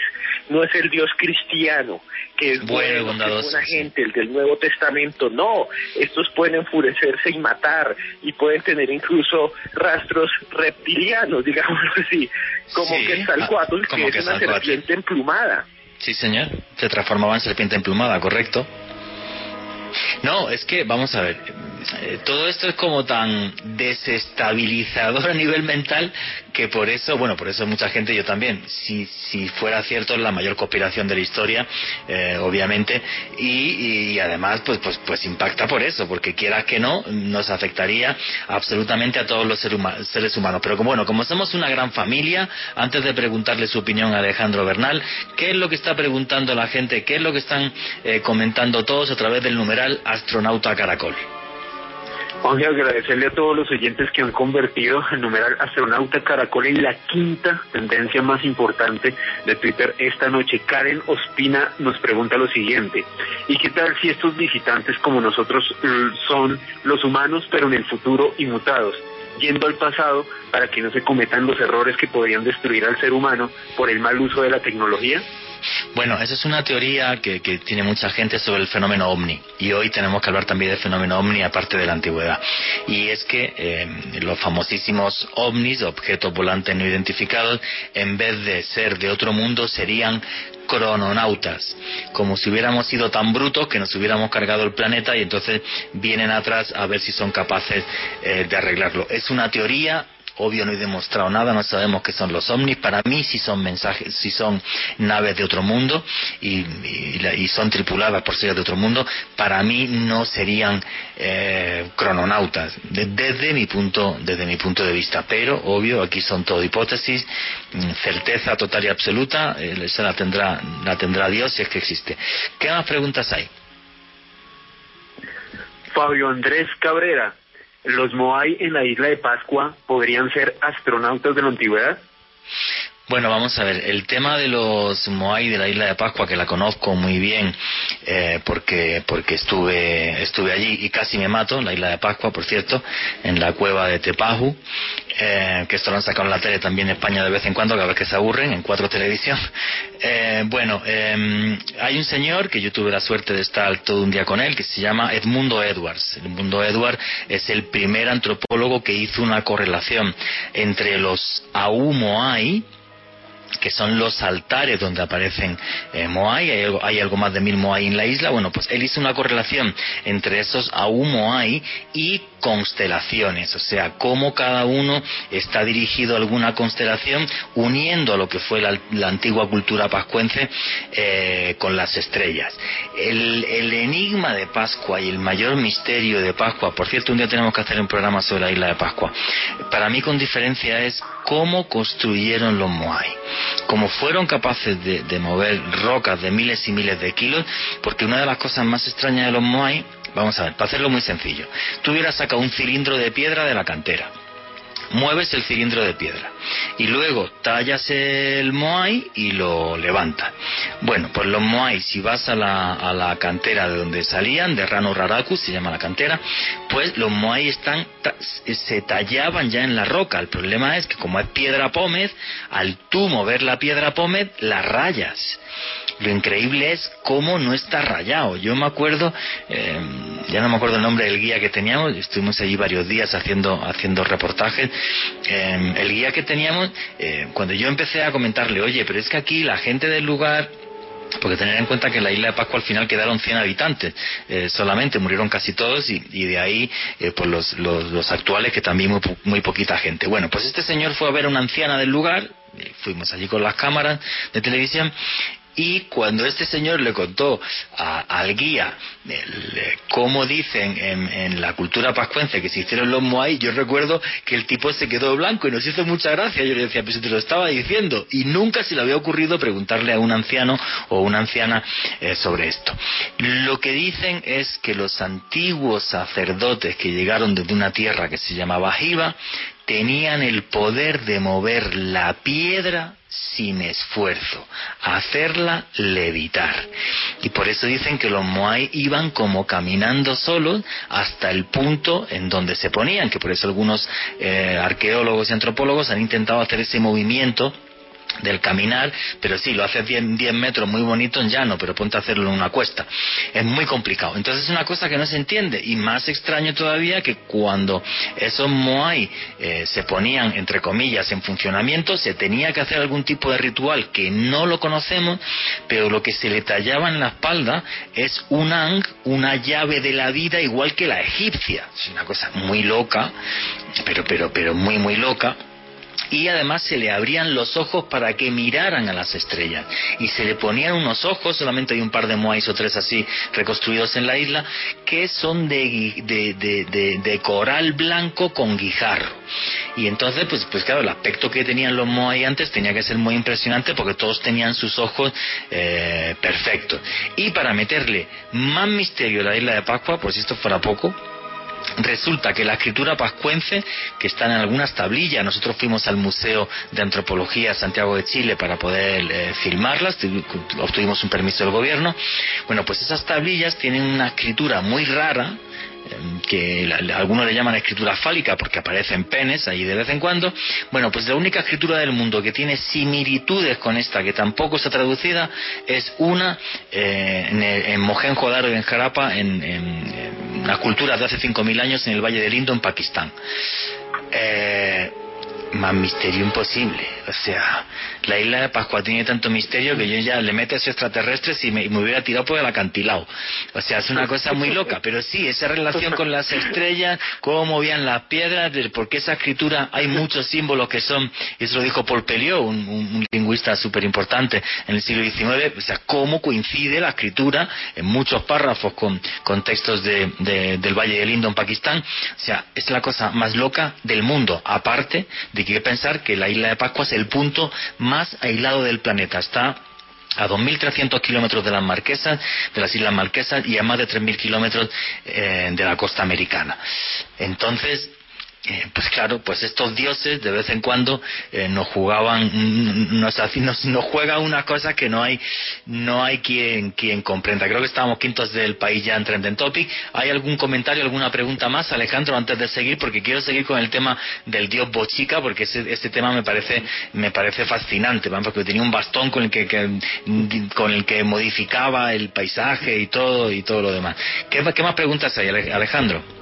No es el Dios cristiano, que es bueno, buena gente, el del Nuevo Testamento. No, estos pueden enfurecerse y matar, y pueden tener incluso rastros reptilianos, digamos así, como que que tal ah, que es una serpiente emplumada.
Sí, señor, se transformaba en serpiente emplumada, correcto. No, es que, vamos a ver, eh, todo esto es como tan desestabilizador a nivel mental que por eso, bueno, por eso mucha gente, yo también, si, si fuera cierto, es la mayor conspiración de la historia, eh, obviamente, y, además, pues, pues, pues impacta por eso, porque quieras que no, nos afectaría absolutamente a todos los seres humanos. Pero como, bueno, como somos una gran familia, antes de preguntarle su opinión a Alejandro Bernal, ¿qué es lo que está preguntando la gente? ¿Qué es lo que están eh, comentando todos a través del numeral Astronauta Caracol?
Vamos a agradecerle a todos los oyentes que han convertido el numeral astronauta caracol en la quinta tendencia más importante de Twitter esta noche. Karen Ospina nos pregunta lo siguiente, ¿y qué tal si estos visitantes como nosotros mm, son los humanos pero en el futuro inmutados? yendo al pasado para que no se cometan los errores que podrían destruir al ser humano por el mal uso de la tecnología?
Bueno, esa es una teoría que, tiene mucha gente sobre el fenómeno ovni. Y hoy tenemos que hablar también del fenómeno ovni aparte de la antigüedad. Y es que eh, los famosísimos ovnis, objetos volantes no identificados, en vez de ser de otro mundo, serían crononautas, como si hubiéramos sido tan brutos que nos hubiéramos cargado el planeta y entonces vienen atrás a ver si son capaces eh, de arreglarlo. Es una teoría obvio no he demostrado nada, no sabemos qué son los ovnis, para mí si son mensajes, si son naves de otro mundo y, son tripuladas por seres de otro mundo, para mí no serían eh, crononautas, desde mi punto, desde mi punto de vista, pero obvio aquí son todo hipótesis, mm, certeza total y absoluta, eh, la tendrá, la tendrá Dios si es que existe. ¿Qué más preguntas hay?
Fabio Andrés Cabrera, ¿Los Moai en la isla de Pascua podrían ser astronautas de la antigüedad?
Bueno, vamos a ver, el tema de los Moai de la isla de Pascua, que la conozco muy bien eh, porque, porque estuve, estuve allí y casi me mato, en la isla de Pascua, por cierto, en la cueva de Tepaju, eh, que esto lo han sacado en la tele también en España de vez en cuando, cada vez que se aburren, en cuatro televisión. Eh, bueno, hay un señor que yo tuve la suerte de estar todo un día con él, que se llama Edmundo Edwards. Edmundo Edwards es el primer antropólogo que hizo una correlación entre los Moai que son los altares donde aparecen eh, Moai, hay algo, más de mil Moai en la isla, bueno, pues él hizo una correlación entre esos Aum Moai y constelaciones, o sea, cómo cada uno está dirigido a alguna constelación, uniendo a lo que fue la, antigua cultura pascuense eh, con las estrellas. El, el, enigma de Pascua y el mayor misterio de Pascua, por cierto, un día tenemos que hacer un programa sobre la isla de Pascua, para mí con diferencia es cómo construyeron los Moai, cómo fueron capaces de, de mover rocas de miles y miles de kilos, porque una de las cosas más extrañas de los Moai Vamos a ver, para hacerlo muy sencillo. Tú hubieras sacado un cilindro de piedra de la cantera mueves el cilindro de piedra y luego tallas el moai y lo levantas. Bueno, pues los moai, si vas a la, a la cantera de donde salían, de Rano Raraku, se llama la cantera, pues los moai están, se tallaban ya en la roca. El problema es que como es piedra pómez, al tú mover la piedra pómez, la rayas. Lo increíble es cómo no está rayado. Yo me acuerdo, eh, ya no me acuerdo el nombre del guía que teníamos, estuvimos allí varios días haciendo, haciendo reportajes. Eh, el guía que teníamos, eh, cuando yo empecé a comentarle, oye, pero es que aquí la gente del lugar porque tener en cuenta que en la isla de Pascua al final quedaron 100 habitantes solamente, murieron casi todos y, de ahí pues los, los, actuales que también muy, muy poquita gente. Bueno, pues este señor fue a ver a una anciana del lugar, fuimos allí con las cámaras de televisión y cuando este señor le contó al guía cómo dicen en, la cultura pascuense que se hicieron los Moai, yo recuerdo que el tipo se quedó blanco y nos hizo mucha gracia. Yo le decía, pues te lo estaba diciendo. Y nunca se le había ocurrido preguntarle a un anciano o una anciana eh, sobre esto. Lo que dicen es que los antiguos sacerdotes que llegaron desde una tierra que se llamaba Jiva tenían el poder de mover la piedra sin esfuerzo, hacerla levitar. Y por eso dicen que los Moai iban como caminando solos hasta el punto en donde se ponían, que por eso algunos eh, arqueólogos y antropólogos han intentado hacer ese movimiento del caminar, pero sí, lo haces 10, metros muy bonito en llano, pero ponte a hacerlo en una cuesta. Es muy complicado. Entonces es una cosa que no se entiende y más extraño todavía que cuando esos Moai eh, se ponían, entre comillas, en funcionamiento, se tenía que hacer algún tipo de ritual que no lo conocemos, pero lo que se le tallaba en la espalda es un ang, una llave de la vida igual que la egipcia. Es una cosa muy loca, pero, pero, pero muy, muy loca y además se le abrían los ojos para que miraran a las estrellas y se le ponían unos ojos, solamente hay un par de moais o tres así reconstruidos en la isla, que son de, de, coral blanco con guijarro. Y entonces, pues, pues claro, el aspecto que tenían los moai antes tenía que ser muy impresionante porque todos tenían sus ojos eh, perfectos. Y para meterle más misterio a la isla de Pascua, por si esto fuera poco, Resulta que la escritura pascuense, que está en algunas tablillas, nosotros fuimos al Museo de Antropología Santiago de Chile para poder eh, filmarlas, obtuvimos un permiso del gobierno, bueno, pues esas tablillas tienen una escritura muy rara, que algunos le llaman escritura fálica porque aparecen penes ahí de vez en cuando. Bueno, pues la única escritura del mundo que tiene similitudes con esta, que tampoco está traducida, es una eh, en, en Mohenjo-Daro en Jarapa, en, en, una cultura de hace 5.000 años en el Valle del Indo, en Pakistán. Eh, más misterio imposible. O sea, la isla de Pascua tiene tanto misterio que yo ya le meto a esos extraterrestres y me, hubiera tirado por el acantilado. O sea, es una cosa muy loca. Pero sí, esa relación con las estrellas, cómo movían las piedras, porque esa escritura hay muchos símbolos que son, y eso lo dijo Paul Pelliot, un, lingüista súper importante en el siglo XIX, o sea, cómo coincide la escritura en muchos párrafos con, con textos de, del Valle del Indo en Pakistán. O sea, es la cosa más loca del mundo, aparte de que hay que pensar que la isla de Pascua es el punto más aislado del planeta. Está a 2.300 kilómetros de las Marquesas, de las Islas Marquesas y a más de 3.000 kilómetros eh, de la costa americana. Entonces, eh, pues claro, pues estos dioses de vez en cuando eh, nos jugaban, nos, nos, nos juega una cosa que no hay, no hay quien, quien comprenda. Creo que estábamos quintos del país ya en Trending Topic. ¿Hay algún comentario, alguna pregunta más, Alejandro, antes de seguir? Porque quiero seguir con el tema del dios Bochica, porque ese, este tema me parece, me parece fascinante, porque tenía un bastón con el que, con el que modificaba el paisaje y todo, y todo lo demás. ¿Qué, qué más preguntas hay, Alejandro?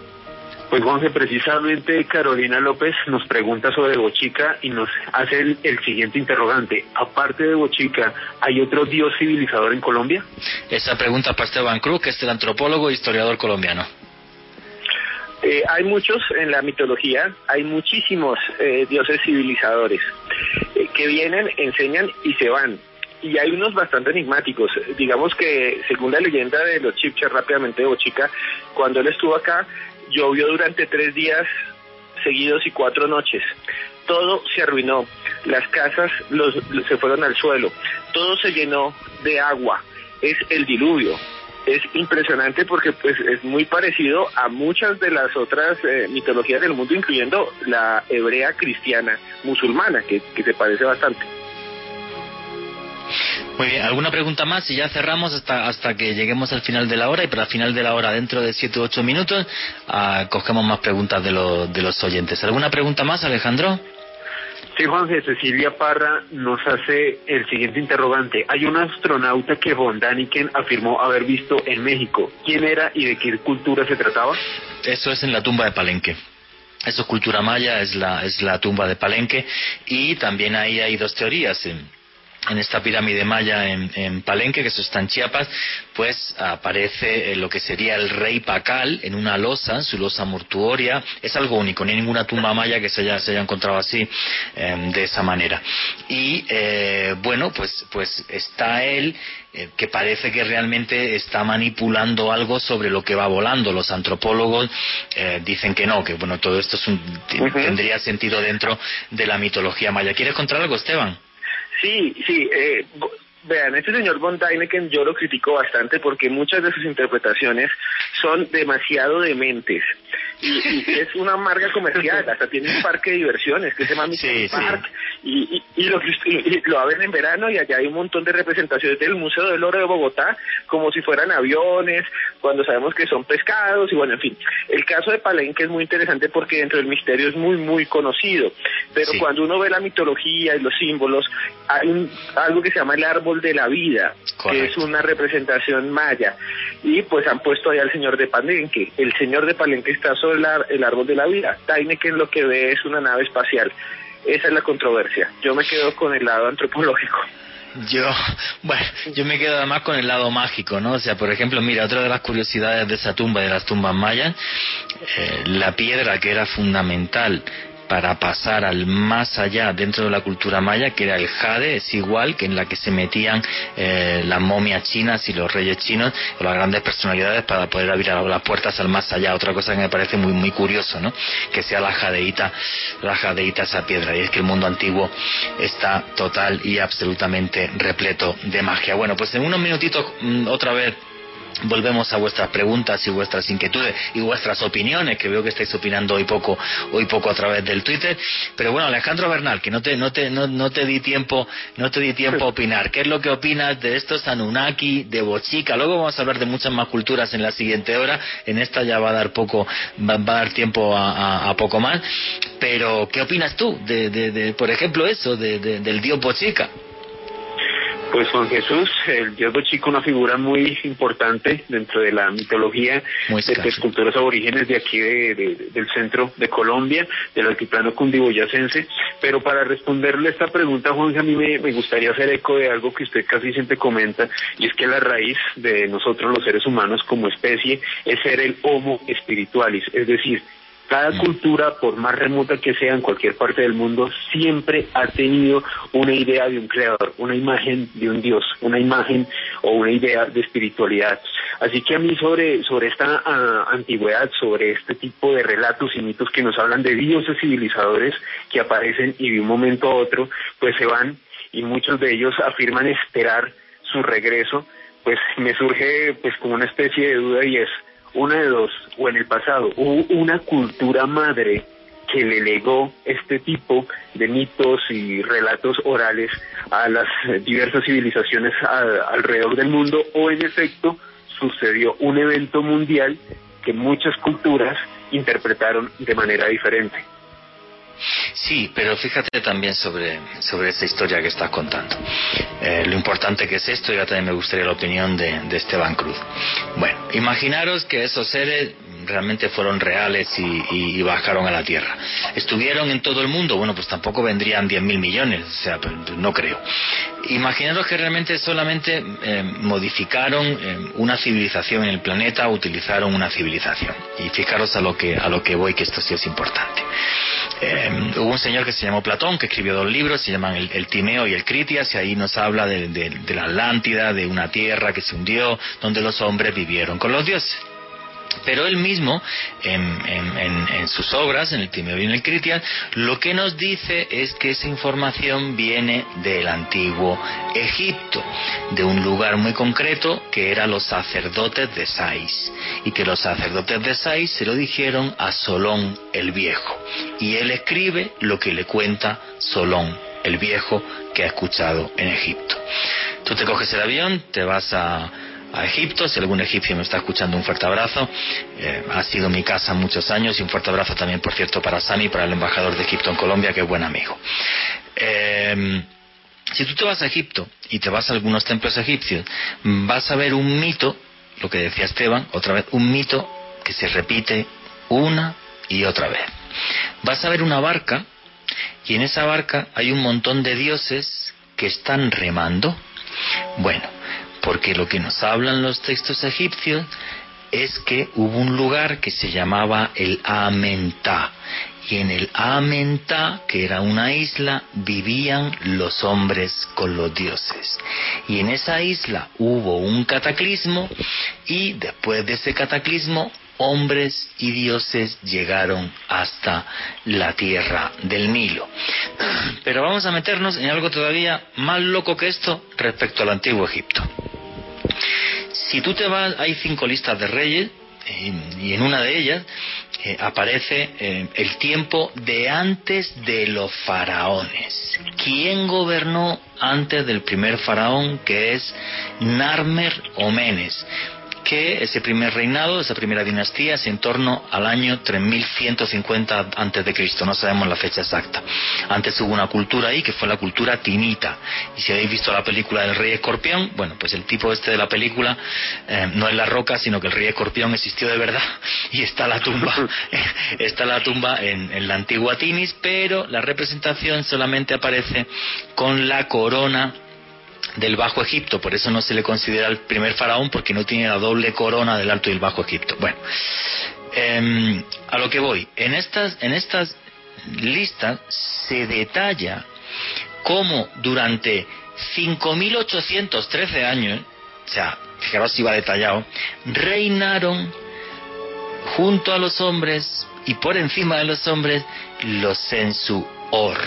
Pues Juanse, precisamente Carolina López nos pregunta sobre Bochica y nos hace el, el, siguiente interrogante. Aparte de Bochica, ¿hay otro dios civilizador en Colombia?
Esa pregunta para Esteban Cruz, que es el antropólogo e historiador colombiano.
Eh, hay muchos en la mitología, hay muchísimos eh, dioses civilizadores eh, que vienen, enseñan y se van. Y hay unos bastante enigmáticos. Digamos que, según la leyenda de los Chipchas, rápidamente de Bochica, cuando él estuvo acá, llovió durante tres días seguidos y cuatro noches. Todo se arruinó, las casas los, se fueron al suelo, todo se llenó de agua, es el diluvio. Es impresionante porque pues es muy parecido a muchas de las otras eh, mitologías del mundo, incluyendo la hebrea cristiana musulmana, que, que se parece bastante.
Muy bien, ¿alguna pregunta más? Y ya cerramos hasta, hasta que lleguemos al final de la hora y para el final de la hora, dentro de 7 u 8 minutos, uh, cogemos más preguntas de, lo, de los oyentes. ¿Alguna pregunta más, Alejandro?
Sí, Juanje, Cecilia Parra nos hace el siguiente interrogante. Hay un astronauta que von Daniken afirmó haber visto en México. ¿Quién era y de qué cultura se trataba?
Eso es en la tumba de Palenque. Eso es cultura maya, es la, es la tumba de Palenque. Y también ahí hay dos teorías. En, en esta pirámide maya en, en, Palenque, que eso está en Chiapas, pues aparece lo que sería el rey Pacal en una losa, su losa mortuoria. Es algo único, no hay ninguna tumba maya que se haya, se haya encontrado así, eh, de esa manera. Y eh, bueno, pues, pues está él, eh, que parece que realmente está manipulando algo sobre lo que va volando. Los antropólogos eh, dicen que no, que bueno, todo esto es un, uh -huh. tendría sentido dentro de la mitología maya. ¿Quieres contar algo, Esteban?
Sí, sí. Eh, vean, este señor von Däniken yo lo critico bastante porque muchas de sus interpretaciones son demasiado dementes. Y, y es una marca comercial, hasta tiene un parque de diversiones que se llama
sí,
Park.
Sí.
Y, y, y, lo, y, lo abren en verano y allá hay un montón de representaciones del Museo del Oro de Bogotá como si fueran aviones, cuando sabemos que son pescados y bueno, en fin. El caso de Palenque es muy interesante porque dentro del misterio es muy, muy conocido. Pero
Sí.
cuando uno ve la mitología y los símbolos, hay un, algo que se llama el árbol de la vida, que es una representación maya. Y pues han puesto ahí al señor de Palenque. El señor de Palenque está sobre el árbol de la vida. Heineken lo que ve es una nave espacial. Esa es la controversia. Yo me quedo con el lado antropológico.
Yo, bueno, yo me quedo además con el lado mágico, ¿no? O sea, por ejemplo, mira, otra de las curiosidades de esa tumba, de las tumbas mayas, eh, la piedra que era fundamental para pasar al más allá dentro de la cultura maya, que era el jade, es igual que en la que se metían eh, las momias chinas y los reyes chinos, o las grandes personalidades para poder abrir las puertas al más allá. Otra cosa que me parece muy muy curioso, ¿no? Que sea la jadeíta, la jadeíta esa piedra. Y es que el mundo antiguo está total y absolutamente repleto de magia. Bueno, pues en unos minutitos mm, otra vez volvemos a vuestras preguntas y vuestras inquietudes y vuestras opiniones, que veo que estáis opinando hoy poco, hoy poco a través del Twitter. Pero bueno, Alejandro Bernal, que no te, no te, no, no te di tiempo, no te di tiempo a opinar. ¿Qué es lo que opinas de estos Anunnaki, de Bochica? Luego vamos a hablar de muchas más culturas en la siguiente hora. En esta ya va a dar poco, va, va a dar tiempo a, a, a poco más. Pero, ¿qué opinas tú de, de, de por ejemplo, eso, de, de, del dios Bochica?
Pues Juan Jesús, el dios Bochico, una figura muy importante dentro de la mitología
Muy
de las culturas aborígenes de aquí de, de- del centro de Colombia, del altiplano cundiboyacense. Pero para responderle esta pregunta, Juan, a mí me, me gustaría hacer eco de algo que usted casi siempre comenta, y es que la raíz de nosotros los seres humanos como especie es ser el homo spiritualis, es decir, cada cultura, por más remota que sea en cualquier parte del mundo, siempre ha tenido una idea de un creador, una imagen de un dios, una imagen o una idea de espiritualidad. Así que a mí sobre, sobre esta ah, antigüedad, sobre este tipo de relatos y mitos que nos hablan de dioses civilizadores que aparecen y de un momento a otro, pues se van y muchos de ellos afirman esperar su regreso, pues me surge pues como una especie de duda y es, una de dos, o en el pasado hubo una cultura madre que le legó este tipo de mitos y relatos orales a las diversas civilizaciones alrededor del mundo, o en efecto sucedió un evento mundial que muchas culturas interpretaron de manera diferente.
Sí, pero fíjate también sobre, sobre esa historia que estás contando. Eh, lo importante que es esto, y ahora también me gustaría la opinión de, de Esteban Cruz. Bueno, imaginaros que esos seres realmente fueron reales y, bajaron a la Tierra. ¿Estuvieron en todo el mundo? Bueno, pues tampoco vendrían 10.000 millones, o sea, pues, no creo. Imaginaros que realmente solamente eh, modificaron eh, una civilización en el planeta, utilizaron una civilización. Y fijaros a lo que, a lo que voy, que esto sí es importante. Eh, hubo un señor que se llamó Platón, que escribió dos libros, se llaman el, Timeo y el Critias, y ahí nos habla de la Atlántida, de una tierra que se hundió, donde los hombres vivieron con los dioses. Pero él mismo, en, sus obras, en el Timeo y en el Critias, lo que nos dice es que esa información viene del antiguo Egipto, de un lugar muy concreto que eran los sacerdotes de Sais, y que los sacerdotes de Sais se lo dijeron a Solón el Viejo. Y él escribe lo que le cuenta Solón el Viejo que ha escuchado en Egipto. Tú te coges el avión, te vas a a Egipto. Si algún egipcio me está escuchando, un fuerte abrazo. Eh, ha sido mi casa muchos años y un fuerte abrazo también, por cierto, para Sami, para el embajador de Egipto en Colombia, que es buen amigo. Eh, si tú te vas a Egipto y te vas a algunos templos egipcios, vas a ver un mito, lo que decía Esteban, otra vez, un mito que se repite una y otra vez. Vas a ver una barca y en esa barca hay un montón de dioses que están remando. Bueno, porque lo que nos hablan los textos egipcios es que hubo un lugar que se llamaba el Amentá. Y en el Amentá, que era una isla, vivían los hombres con los dioses. Y en esa isla hubo un cataclismo y después de ese cataclismo hombres y dioses llegaron hasta la tierra del Nilo. Pero vamos a meternos en algo todavía más loco que esto respecto al antiguo Egipto. Si tú te vas, hay cinco listas de reyes y en una de ellas eh, aparece eh, el tiempo de antes de los faraones. ¿Quién gobernó antes del primer faraón que es Narmer o Menes? Que ese primer reinado, esa primera dinastía, es en torno al año 3150 antes de Cristo, no sabemos la fecha exacta. Antes hubo una cultura ahí que fue la cultura tinita. Y si habéis visto la película del rey escorpión, bueno, pues el tipo este de la película eh, no es la roca, sino que el rey escorpión existió de verdad y está la tumba, está la tumba en, en la antigua Tinis, pero la representación solamente aparece con la corona del Bajo Egipto, por eso no se le considera el primer faraón porque no tiene la doble corona del Alto y el Bajo Egipto. Bueno, em, a lo que voy, en estas, en estas listas se detalla cómo durante 5.813 años, o sea, fijaros si va detallado, reinaron junto a los hombres y por encima de los hombres los Sensuor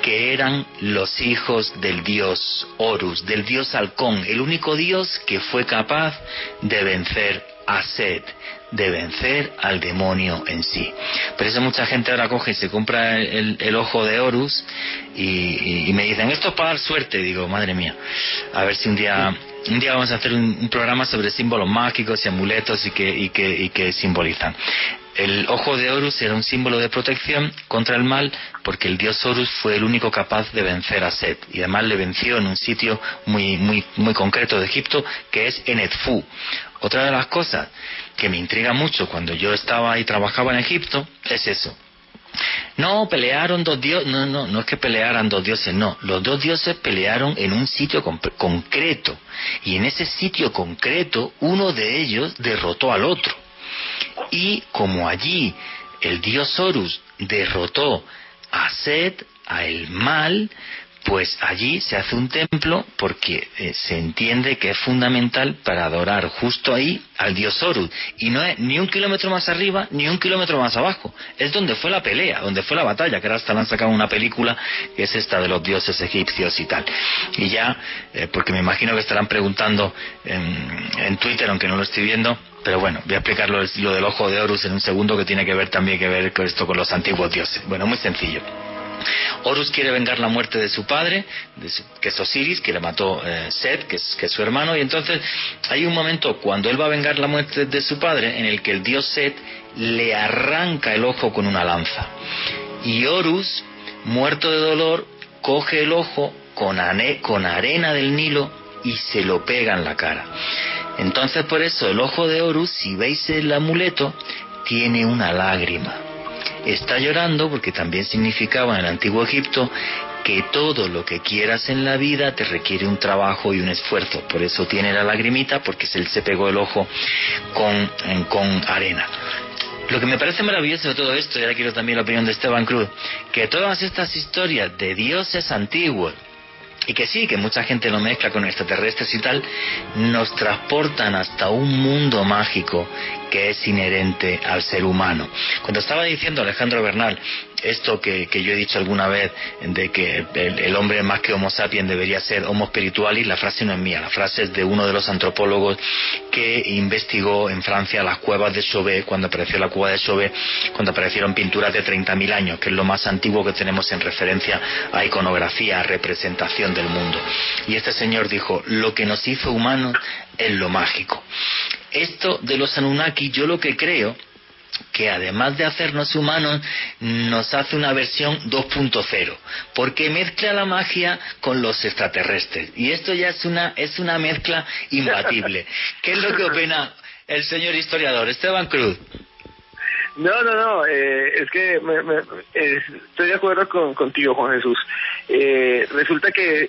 que eran los hijos del dios Horus, del dios halcón, el único dios que fue capaz de vencer a Set, de vencer al demonio en sí. Por eso mucha gente ahora coge y se compra el, ojo de Horus y, me dicen, esto es para dar suerte. Digo, madre mía, a ver si un día, un día vamos a hacer un, programa sobre símbolos mágicos y amuletos y que, y que, y que simbolizan. El ojo de Horus era un símbolo de protección contra el mal porque el dios Horus fue el único capaz de vencer a Set y además le venció en un sitio muy, muy, muy concreto de Egipto que es en Edfu. Otra de las cosas que me intriga mucho cuando yo estaba y trabajaba en Egipto es eso. No, pelearon dos dioses, no, no, no es que pelearan dos dioses, no, los dos dioses pelearon en un sitio concreto y en ese sitio concreto uno de ellos derrotó al otro. Y como allí el dios Horus derrotó a Set, a el mal, pues allí se hace un templo porque eh, se entiende que es fundamental para adorar justo ahí al dios Horus. Y no es ni un kilómetro más arriba ni un kilómetro más abajo. Es donde fue la pelea, donde fue la batalla, que ahora hasta le han sacado una película que es esta de los dioses egipcios y tal. Y ya, eh, porque me imagino que estarán preguntando en, Twitter, aunque no lo estoy viendo, pero bueno, voy a explicar lo, del ojo de Horus en un segundo que tiene que ver también que ver con esto con los antiguos dioses. Bueno, muy sencillo. Horus quiere vengar la muerte de su padre, que es Osiris, que le mató eh, Set, que es, que es su hermano, y entonces hay un momento cuando él va a vengar la muerte de su padre en el que el dios Set le arranca el ojo con una lanza. Y Horus, muerto de dolor, coge el ojo con, con arena del Nilo y se lo pega en la cara. Entonces por eso el ojo de Horus, si veis el amuleto, tiene una lágrima. Está llorando porque también significaba en el antiguo Egipto que todo lo que quieras en la vida te requiere un trabajo y un esfuerzo. Por eso tiene la lagrimita, porque él se pegó el ojo con, con arena. Lo que me parece maravilloso de todo esto, y ahora quiero también la opinión de Esteban Cruz, que todas estas historias de dioses antiguos, y que sí, que mucha gente lo mezcla con extraterrestres y tal, nos transportan hasta un mundo mágico que es inherente al ser humano. Cuando estaba diciendo Alejandro Bernal esto que, yo he dicho alguna vez de que el, hombre más que Homo sapiens debería ser Homo spiritualis, la frase no es mía, la frase es de uno de los antropólogos que investigó en Francia las cuevas de Chauvet, cuando apareció la cueva de Chauvet, cuando aparecieron pinturas de 30.000 años, que es lo más antiguo que tenemos en referencia a iconografía, a representación del mundo. Y este señor dijo, lo que nos hizo humanos es lo mágico. Esto de los Anunnaki, yo lo que creo que además de hacernos humanos, nos hace una versión 2.0, porque mezcla la magia con los extraterrestres. Y esto ya es una, es una mezcla imbatible. ¿Qué es lo que opina el señor historiador Esteban Cruz?
No, no, no, eh, es que estoy de acuerdo con, contigo, Juan Jesús. Eh, resulta que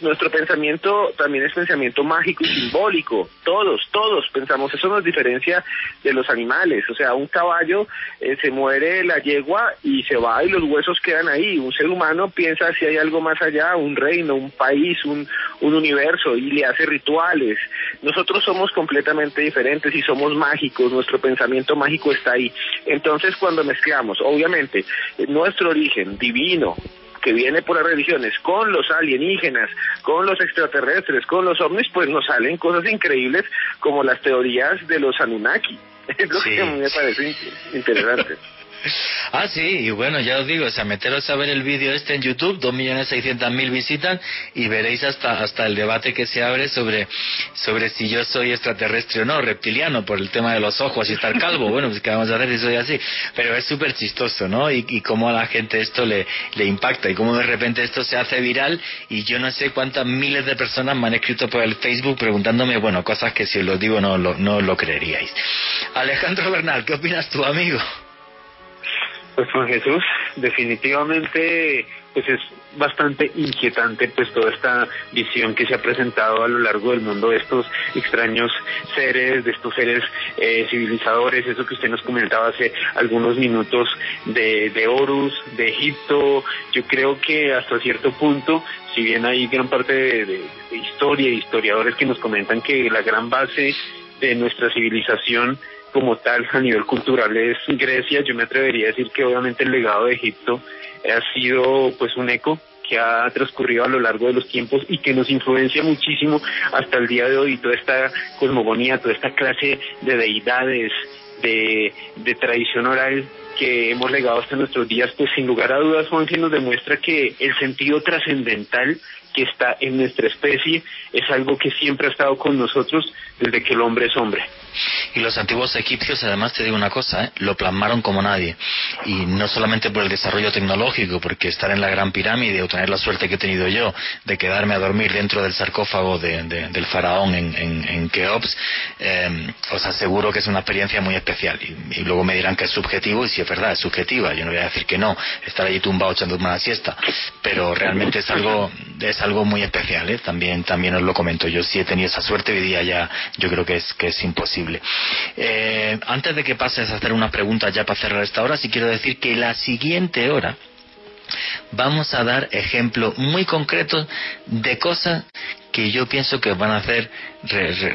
nuestro pensamiento también es pensamiento mágico y simbólico. Todos, todos pensamos. Eso nos diferencia de los animales. O sea, un caballo eh, se muere la yegua y se va y los huesos quedan ahí. Un ser humano piensa si hay algo más allá, un reino, un país, un, un universo y le hace rituales. Nosotros somos completamente diferentes y somos mágicos. Nuestro pensamiento mágico está ahí. Entonces, cuando mezclamos, obviamente, nuestro origen divino, que viene por las religiones, con los alienígenas, con los extraterrestres, con los ovnis, pues nos salen cosas increíbles como las teorías de los Anunnaki. Es lo que a mí me parece interesante.
Ah, sí, y bueno, ya os digo, o sea, meteros a ver el vídeo este en YouTube, dos millones seiscientas mil visitas, y veréis hasta, hasta el debate que se abre sobre, sobre si yo soy extraterrestre o no, reptiliano, por el tema de los ojos y estar calvo. bueno, pues qué vamos a hacer si soy así. Pero es súper chistoso, ¿no? Y, y cómo a la gente esto le, le impacta, y cómo de repente esto se hace viral, y yo no sé cuántas miles de personas me han escrito por el Facebook preguntándome, bueno, cosas que si os lo digo no, no lo creeríais. Alejandro Bernal, ¿qué opinas tú, amigo?
Pues Juan Jesús, definitivamente pues es bastante inquietante pues toda esta visión que se ha presentado a lo largo del mundo de estos extraños seres, de estos seres eh, civilizadores, eso que usted nos comentaba hace algunos minutos de, de Horus, de Egipto, yo creo que hasta cierto punto, si bien hay gran parte de, historia historiadores que nos comentan que la gran base de nuestra civilización como tal a nivel cultural es Grecia, yo me atrevería a decir que obviamente el legado de Egipto ha sido pues un eco que ha transcurrido a lo largo de los tiempos y que nos influencia muchísimo hasta el día de hoy, toda esta cosmogonía, toda esta clase de deidades, de, de tradición oral que hemos legado hasta nuestros días, pues sin lugar a dudas, Juan, que nos demuestra que el sentido trascendental que está en nuestra especie es algo que siempre ha estado con nosotros desde que el hombre es hombre.
Y los antiguos egipcios, además te digo una cosa, ¿eh? lo plasmaron como nadie. Y no solamente por el desarrollo tecnológico, porque estar en la Gran Pirámide o tener la suerte que he tenido yo de quedarme a dormir dentro del sarcófago del faraón en, Keops, eh, os aseguro que es una experiencia muy especial. Y, luego me dirán que es subjetivo, y si es verdad, es subjetiva. Yo no voy a decir que no, estar allí tumbado echando una siesta. Pero realmente es algo, es algo muy especial, ¿eh? También, también os lo comento. Yo sí he tenido esa suerte, hoy día ya yo creo que es, que es imposible. Eh, antes de que pases a hacer una pregunta ya para cerrar esta hora, sí quiero decir que la siguiente hora vamos a dar ejemplos muy concretos de cosas que yo pienso que van a hacer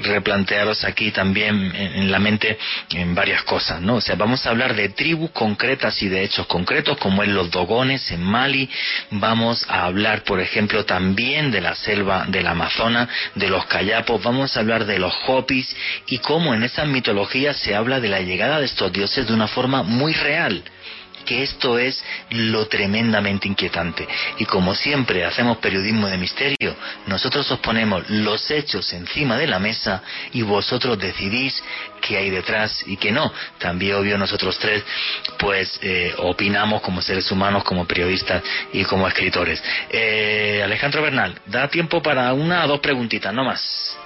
replantearos aquí también en, la mente en varias cosas, ¿no? O sea, vamos a hablar de tribus concretas y de hechos concretos, como en los Dogones en Mali. Vamos a hablar, por ejemplo, también de la selva del Amazonas, de los Cayapos. Vamos a hablar de los Hopis y cómo en esas mitologías se habla de la llegada de estos dioses de una forma muy real que esto es lo tremendamente inquietante. Y como siempre hacemos periodismo de misterio, nosotros os ponemos los hechos encima de la mesa y vosotros decidís qué hay detrás y qué no. También, obvio, nosotros tres, pues, eh, opinamos como seres humanos, como periodistas y como escritores. Eh, Alejandro Bernal, da tiempo para una o dos preguntitas, no más.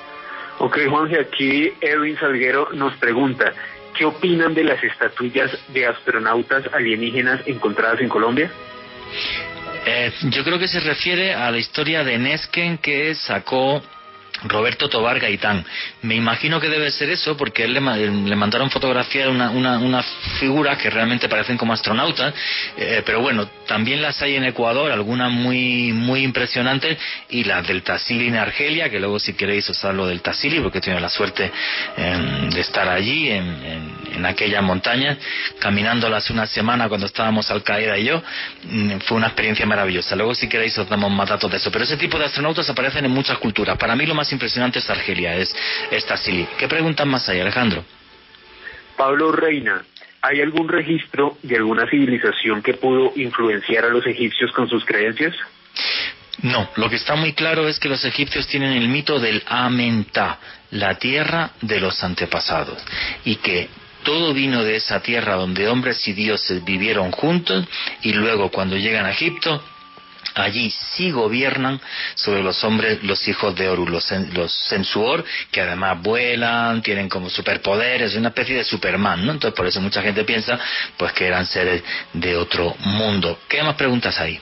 Ok, Juanje, aquí Edwin Salguero nos pregunta, ¿qué opinan de las estatuillas de astronautas alienígenas encontradas en Colombia?
Eh, yo creo que se refiere a la historia de Nesken que sacó Roberto Tobar Gaitán. Me imagino que debe ser eso porque él le, le mandaron fotografía de una, una, unas figuras que realmente parecen como astronautas, eh, pero bueno, también las hay en Ecuador, algunas muy muy impresionantes, y las del Tassili en Argelia, que luego si queréis os hablo del Tassili porque he tenido la suerte em, de estar allí en, aquellas montañas, caminándolas una semana cuando estábamos Al Qaeda y yo, mm, fue una experiencia maravillosa. Luego si queréis os damos más datos de eso, pero ese tipo de astronautas aparecen en muchas culturas. Para mí lo más impresionante es Argelia, es, es Tassili. ¿Qué preguntan más ahí, Alejandro?
Pablo Reina, ¿hay algún registro de alguna civilización que pudo influenciar a los egipcios con sus creencias?
No, lo que está muy claro es que los egipcios tienen el mito del Amenta, la tierra de los antepasados, y que todo vino de esa tierra donde hombres y dioses vivieron juntos y luego cuando llegan a Egipto allí sí gobiernan sobre los hombres, los hijos de Horus, los, los Sensuor, que además vuelan, tienen como superpoderes, una especie de Superman, ¿no? Entonces por eso mucha gente piensa pues que eran seres de otro mundo. ¿Qué más preguntas hay?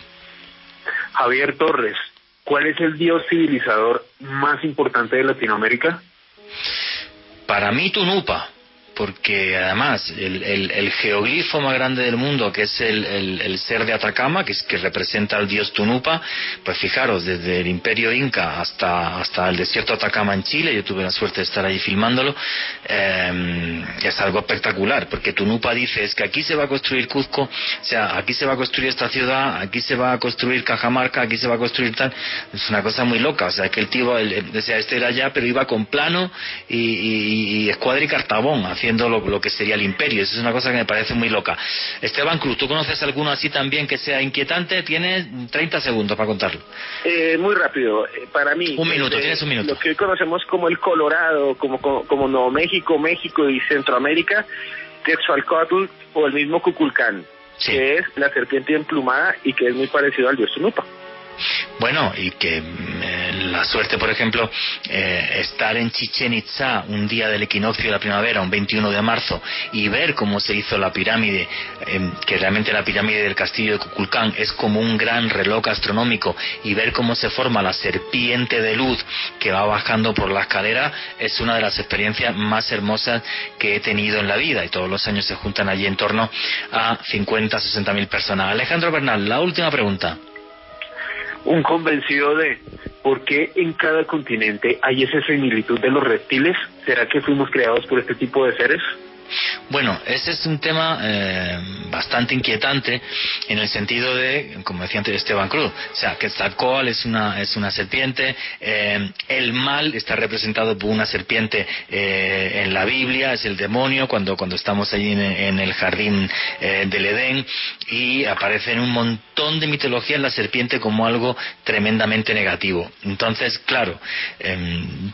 Javier Torres, ¿cuál es el dios civilizador más importante de Latinoamérica?
Para mí Tunupa porque además el, el, geoglifo más grande del mundo, que es el, el ser de Atacama, que, es, que representa al dios Tunupa, pues fijaros, desde el imperio inca hasta, hasta el desierto de Atacama en Chile, yo tuve la suerte de estar allí filmándolo, eh, es algo espectacular, porque Tunupa dice es que aquí se va a construir Cuzco, o sea, aquí se va a construir esta ciudad, aquí se va a construir Cajamarca, aquí se va a construir tal, es una cosa muy loca, o sea, que el tío, o sea, este era allá, pero iba con plano y, y escuadra y cartabón, haciendo lo, lo, que sería el imperio. Eso es una cosa que me parece muy loca. Esteban Cruz, ¿tú conoces alguno así también que sea inquietante? Tienes 30 segundos para contarlo.
Eh, muy rápido. Para mí.
Un minuto, tienes un minuto.
Lo que hoy conocemos como el Colorado, como, como, como Nuevo México, México y Centroamérica, Quetzalcóatl o el mismo Cuculcán, sí. que es la serpiente emplumada y que es muy parecido al dios Tunupa.
Bueno, y que eh, la suerte, por ejemplo, eh, estar en Chichen Itza un día del equinoccio de la primavera, un 21 de marzo, y ver cómo se hizo la pirámide, eh, que realmente la pirámide del castillo de Cuculcán es como un gran reloj astronómico, y ver cómo se forma la serpiente de luz que va bajando por la escalera, es una de las experiencias más hermosas que he tenido en la vida, y todos los años se juntan allí en torno a 50, 60 mil personas. Alejandro Bernal, la última pregunta
un convencido de por qué en cada continente hay esa similitud de los reptiles. ¿Será que fuimos creados por este tipo de seres?
Bueno, ese es un tema eh, bastante inquietante en el sentido de, como decía antes Esteban Cruz, o sea, que Quetzalcóatl es una, es una serpiente, eh, el mal está representado por una serpiente eh, en la Biblia, es el demonio cuando, cuando estamos allí en, el jardín del Edén y aparece en un montón de mitologías la serpiente como algo tremendamente negativo. Entonces, claro,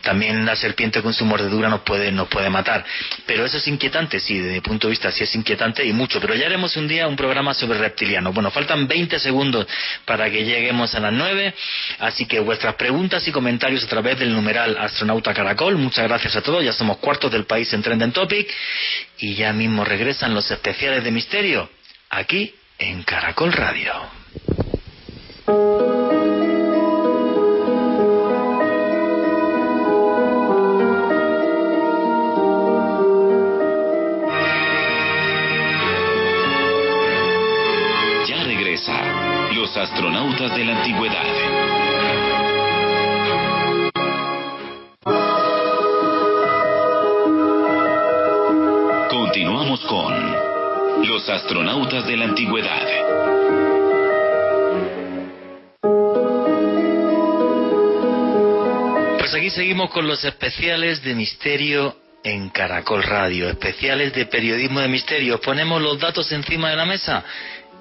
también la serpiente con su mordedura nos puede, nos puede matar, pero eso es inquietante sí, desde mi punto de vista sí es inquietante y mucho, pero ya haremos un día un programa sobre reptilianos. Bueno, faltan 20 segundos para que lleguemos a las 9, así que vuestras preguntas y comentarios a través del numeral Astronauta Caracol. Muchas gracias a todos, ya somos cuartos del país en Trending Topic y ya mismo regresan los especiales de misterio aquí en Caracol Radio.
Astronautas de la antigüedad. Continuamos con Los astronautas de la antigüedad.
Pues aquí seguimos con los especiales de misterio en Caracol Radio, especiales de periodismo de misterio. Ponemos los datos encima de la mesa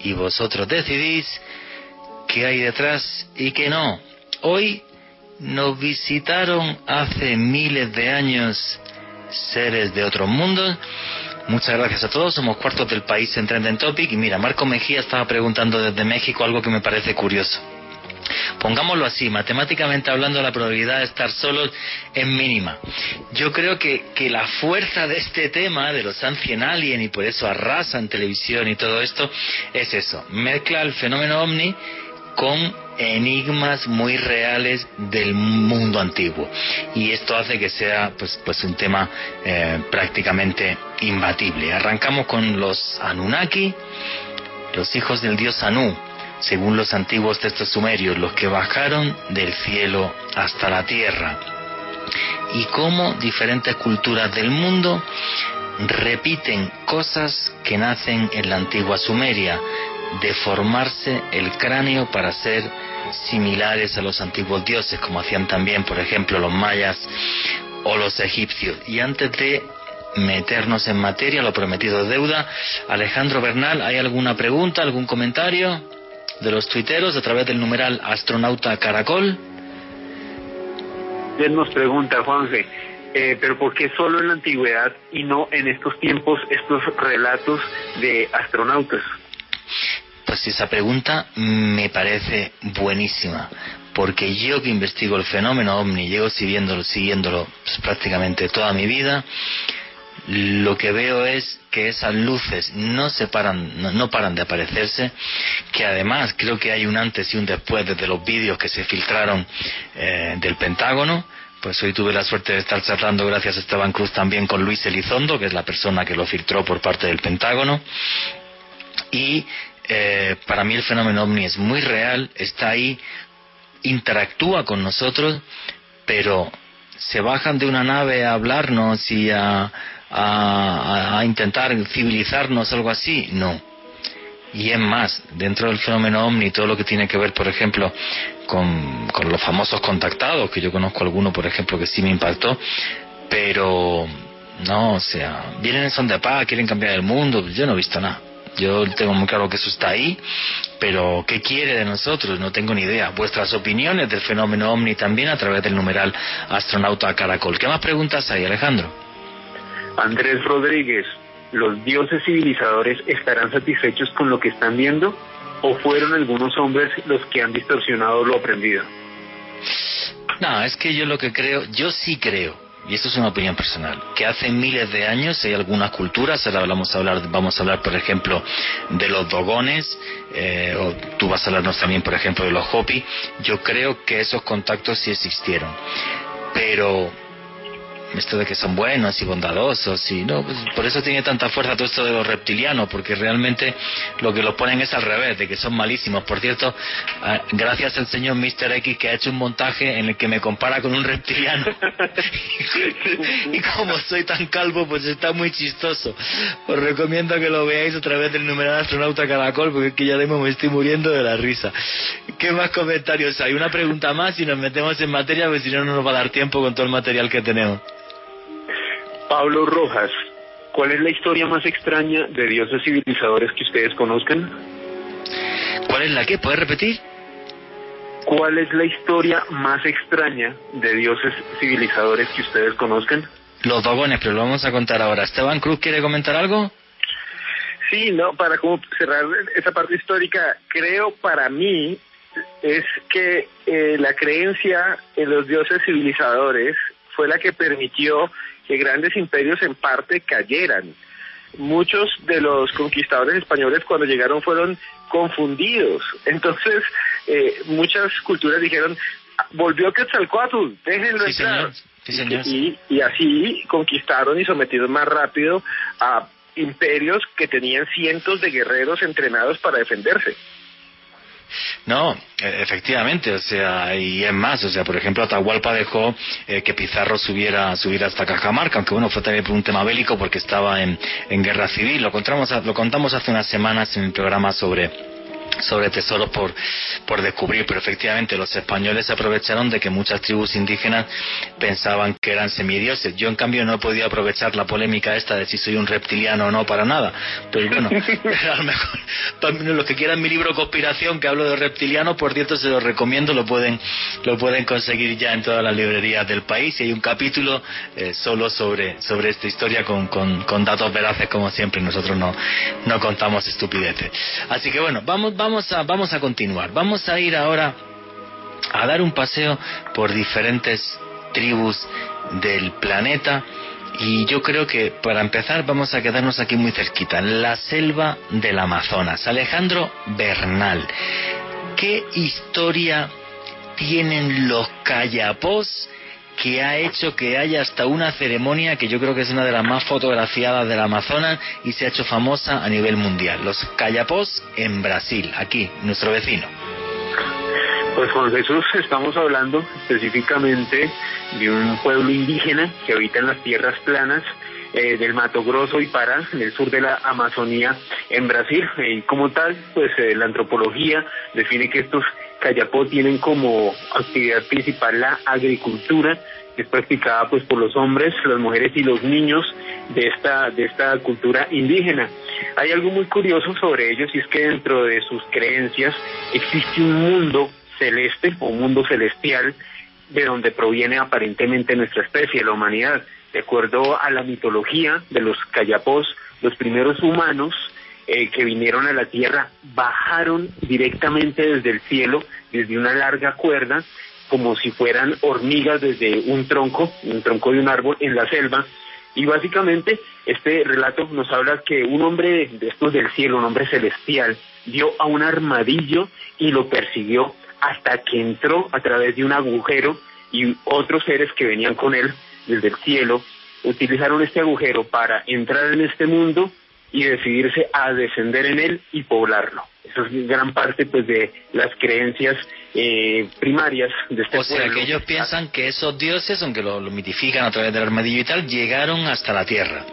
y vosotros decidís qué hay detrás y qué no. Hoy nos visitaron hace miles de años seres de otros mundos. Muchas gracias a todos, somos cuartos del país en Trending Topic y mira, Marco Mejía estaba preguntando desde México algo que me parece curioso. pongámoslo así, matemáticamente hablando, la probabilidad de estar solos es mínima. Yo creo que, que la fuerza de este tema, de los Ancient Alien, y por eso arrasa en televisión y todo esto, es eso. Mezcla el fenómeno ovni con enigmas muy reales del mundo antiguo. Y esto hace que sea pues pues un tema eh, prácticamente imbatible. Arrancamos con los Anunnaki los hijos del dios Anu. Según los antiguos textos sumerios los que bajaron del cielo hasta la tierra. Y cómo diferentes culturas del mundo repiten cosas que nacen en la antigua Sumeria deformarse el cráneo para ser similares a los antiguos dioses, como hacían también, por ejemplo, los mayas o los egipcios. Y antes de meternos en materia, lo prometido deuda, Alejandro Bernal, ¿hay alguna pregunta, algún comentario de los tuiteros a través del numeral astronauta caracol?
Él nos pregunta, Juanfe, eh, pero ¿por qué solo en la antigüedad y no en estos tiempos estos relatos de astronautas?
Pues esa pregunta me parece buenísima, porque yo que investigo el fenómeno ovni, llevo siguiéndolo, siguiéndolo pues, prácticamente toda mi vida, lo que veo es que esas luces no se paran, no, paran de aparecerse, que además creo que hay un antes y un después desde los vídeos que se filtraron eh, del Pentágono. Pues hoy tuve la suerte de estar charlando, gracias a Esteban Cruz, también con Luis Elizondo, que es la persona que lo filtró por parte del Pentágono. Y eh, para mí el fenómeno ovni es muy real, está ahí, interactúa con nosotros, pero se bajan de una nave a hablarnos y a, a, intentar civilizarnos, algo así, no. Y es más, dentro del fenómeno ovni, todo lo que tiene que ver, por ejemplo, con, con los famosos contactados, que yo conozco alguno, por ejemplo, que sí me impactó, pero no, o sea, vienen en son de paz, quieren cambiar el mundo, yo no he visto nada. Yo tengo muy claro que eso está ahí, pero ¿qué quiere de nosotros? No tengo ni idea. Vuestras opiniones del fenómeno OVNI también a través del numeral astronauta caracol. ¿Qué más preguntas hay, Alejandro?
Andrés Rodríguez, ¿los dioses civilizadores estarán satisfechos con lo que están viendo? ¿O fueron algunos hombres los que han distorsionado lo aprendido?
No, es que yo lo que creo, yo sí creo y esto es una opinión personal, que hace miles de años hay algunas culturas, ahora vamos a hablar, vamos a hablar por ejemplo de los dogones, eh, o tú vas a hablarnos también por ejemplo de los hopi, yo creo que esos contactos sí existieron, pero esto de que son buenos y bondadosos y no pues, por eso tiene tanta fuerza todo esto de los reptilianos porque realmente lo que lo ponen es al revés de que son malísimos por cierto ah, gracias al señor Mr. X que ha hecho un montaje en el que me compara con un reptiliano y como soy tan calvo pues está muy chistoso os recomiendo que lo veáis a través del numeral astronauta caracol porque es que ya mismo me estoy muriendo de la risa ¿qué más comentarios hay? una pregunta más y nos metemos en materia porque si no no nos va a dar tiempo con todo el material que tenemos
Pablo Rojas, ¿cuál es la historia más extraña de dioses civilizadores que ustedes conozcan?
¿Cuál es la qué? ¿Puedes repetir?
¿Cuál es la historia más extraña de dioses civilizadores que ustedes conozcan?
Los dogones, pero lo vamos a contar ahora. Esteban Cruz, ¿quiere comentar algo?
Sí, no, para como cerrar esa parte histórica, creo para mí es que eh, la creencia en los dioses civilizadores fue la que permitió que grandes imperios en parte cayeran. Muchos de los conquistadores españoles cuando llegaron fueron confundidos. Entonces, eh, muchas culturas dijeron, volvió Quetzalcoatl, déjenlo entrar. Y, y así conquistaron y sometieron más rápido a imperios que tenían cientos de guerreros entrenados para defenderse.
No, e, efectivamente, o sea, y es más, o sea, por ejemplo, Atahualpa dejó eh, que Pizarro subiera, subiera hasta Cajamarca, aunque bueno, fue también por un tema bélico porque estaba en, en guerra civil. Lo contamos, lo contamos hace unas semanas en el programa sobre sobre tesoros por, por descubrir, pero efectivamente los españoles aprovecharon de que muchas tribus indígenas pensaban que eran semidioses. Yo, en cambio, no he podido aprovechar la polémica esta de si soy un reptiliano o no para nada. Pues bueno, a lo mejor los que quieran mi libro Conspiración, que hablo de reptilianos, por cierto, se los recomiendo, lo pueden, lo pueden conseguir ya en todas las librerías del país y hay un capítulo eh, solo sobre, sobre esta historia con, con, con datos veraces, como siempre. Nosotros no, no contamos estupideces. Así que bueno, vamos, vamos vamos a, vamos a continuar. Vamos a ir ahora a dar un paseo por diferentes tribus del planeta y yo creo que para empezar vamos a quedarnos aquí muy cerquita, en la selva del Amazonas. Alejandro Bernal, ¿qué historia tienen los callapós que ha hecho que haya hasta una ceremonia que yo creo que es una de las más fotografiadas del Amazonas y se ha hecho famosa a nivel mundial? Los callapós en Brasil, aquí, nuestro vecino.
Pues Juan Jesús, estamos hablando específicamente de un pueblo indígena que habita en las tierras planas eh, del Mato Grosso y Pará, en el sur de la Amazonía, en Brasil. Y como tal, pues eh, la antropología define que estos cayapó tienen como actividad principal la agricultura, que es practicada pues por los hombres, las mujeres y los niños de esta, de esta cultura indígena. Hay algo muy curioso sobre ellos y es que dentro de sus creencias existe un mundo celeste o mundo celestial de donde proviene aparentemente nuestra especie, la humanidad. De acuerdo a la mitología de los cayapós, los primeros humanos eh, que vinieron a la tierra bajaron directamente desde el cielo, desde una larga cuerda, como si fueran hormigas desde un tronco, un tronco de un árbol en la selva. Y básicamente este relato nos habla que un hombre de estos del cielo, un hombre celestial, dio a un armadillo y lo persiguió hasta que entró a través de un agujero y otros seres que venían con él desde el cielo utilizaron este agujero para entrar en este mundo y decidirse a descender en él y poblarlo. Eso es gran parte pues de las creencias eh, primarias de este
o sea, que ellos piensan que esos dioses, aunque lo, mitifican a través del armadillo y tal, llegaron hasta la tierra.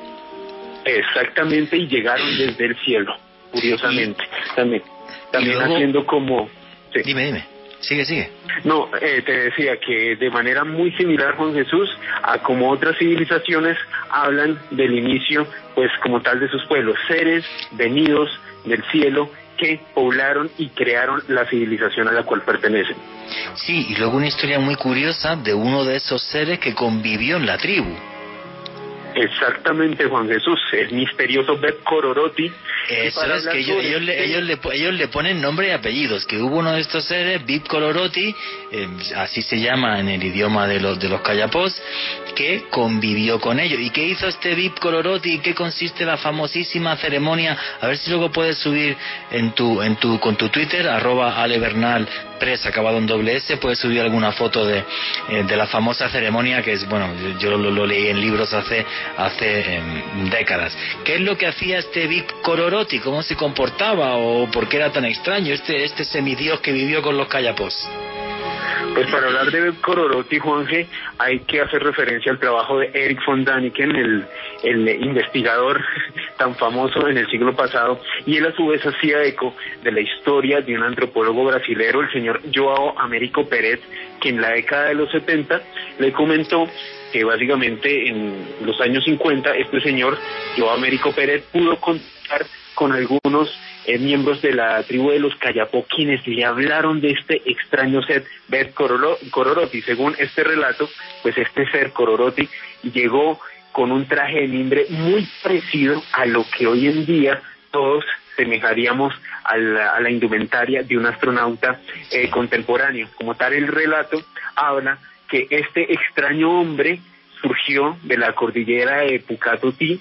Exactamente, y llegaron desde el cielo, curiosamente. también también haciendo como...
Dime, dime. Sigue, sigue.
No, eh, te decía que de manera muy similar, Juan Jesús, a como otras civilizaciones hablan del inicio, pues como tal de sus pueblos, seres venidos del cielo que poblaron y crearon la civilización a la cual pertenecen.
Sí, y luego una historia muy curiosa de uno de esos seres que convivió en la tribu.
Exactamente, Juan Jesús, el misterioso Beb Cororoti.
Eso es que ellos, ellos, le, ellos, le, ellos, le, ponen nombre y apellidos, que hubo uno de estos seres, Bib Cororoti, eh, así se llama en el idioma de los de los callapós, que convivió con ellos. ¿Y qué hizo este Bib Cororoti? ¿Qué consiste la famosísima ceremonia? A ver si luego puedes subir en tu, en tu, con tu Twitter, arroba alebernal press acabado en doble S, puedes subir alguna foto de, eh, de la famosa ceremonia que es, bueno, yo lo, lo leí en libros hace hace em, décadas. ¿Qué es lo que hacía este Vic Cororoti? ¿Cómo se comportaba o por qué era tan extraño este, este semidios que vivió con los callapós?
Pues para hablar de Cororoti, Juanje, hay que hacer referencia al trabajo de Eric von Daniken, el, el investigador tan famoso en el siglo pasado, y él a su vez hacía eco de la historia de un antropólogo brasilero, el señor Joao Américo Pérez, que en la década de los 70 le comentó que básicamente en los años 50 este señor, Joao Américo Pérez, pudo contar con algunos eh, miembros de la tribu de los Cayapó quienes le hablaron de este extraño ser Bet Cororoti. Según este relato, pues este ser Cororoti llegó con un traje de mimbre muy parecido a lo que hoy en día todos semejaríamos a la, indumentaria de un astronauta eh, contemporáneo. Como tal, el relato habla que este extraño hombre surgió de la cordillera de Pucatotí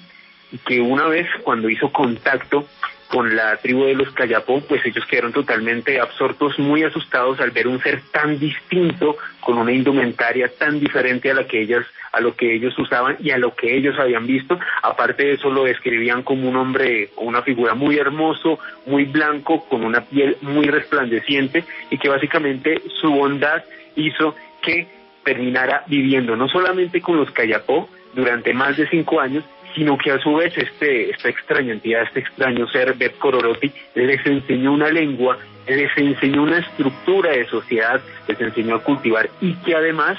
y que una vez cuando hizo contacto con la tribu de los Cayapó, pues ellos quedaron totalmente absortos, muy asustados al ver un ser tan distinto, con una indumentaria tan diferente a la que ellas, a lo que ellos usaban y a lo que ellos habían visto. Aparte de eso lo describían como un hombre, una figura muy hermoso, muy blanco, con una piel muy resplandeciente y que básicamente su bondad hizo que terminara viviendo no solamente con los Cayapó durante más de cinco años, sino que a su vez este, esta extraña entidad, este extraño ser, Bet Cororoti, les enseñó una lengua, les enseñó una estructura de sociedad, les enseñó a cultivar y que además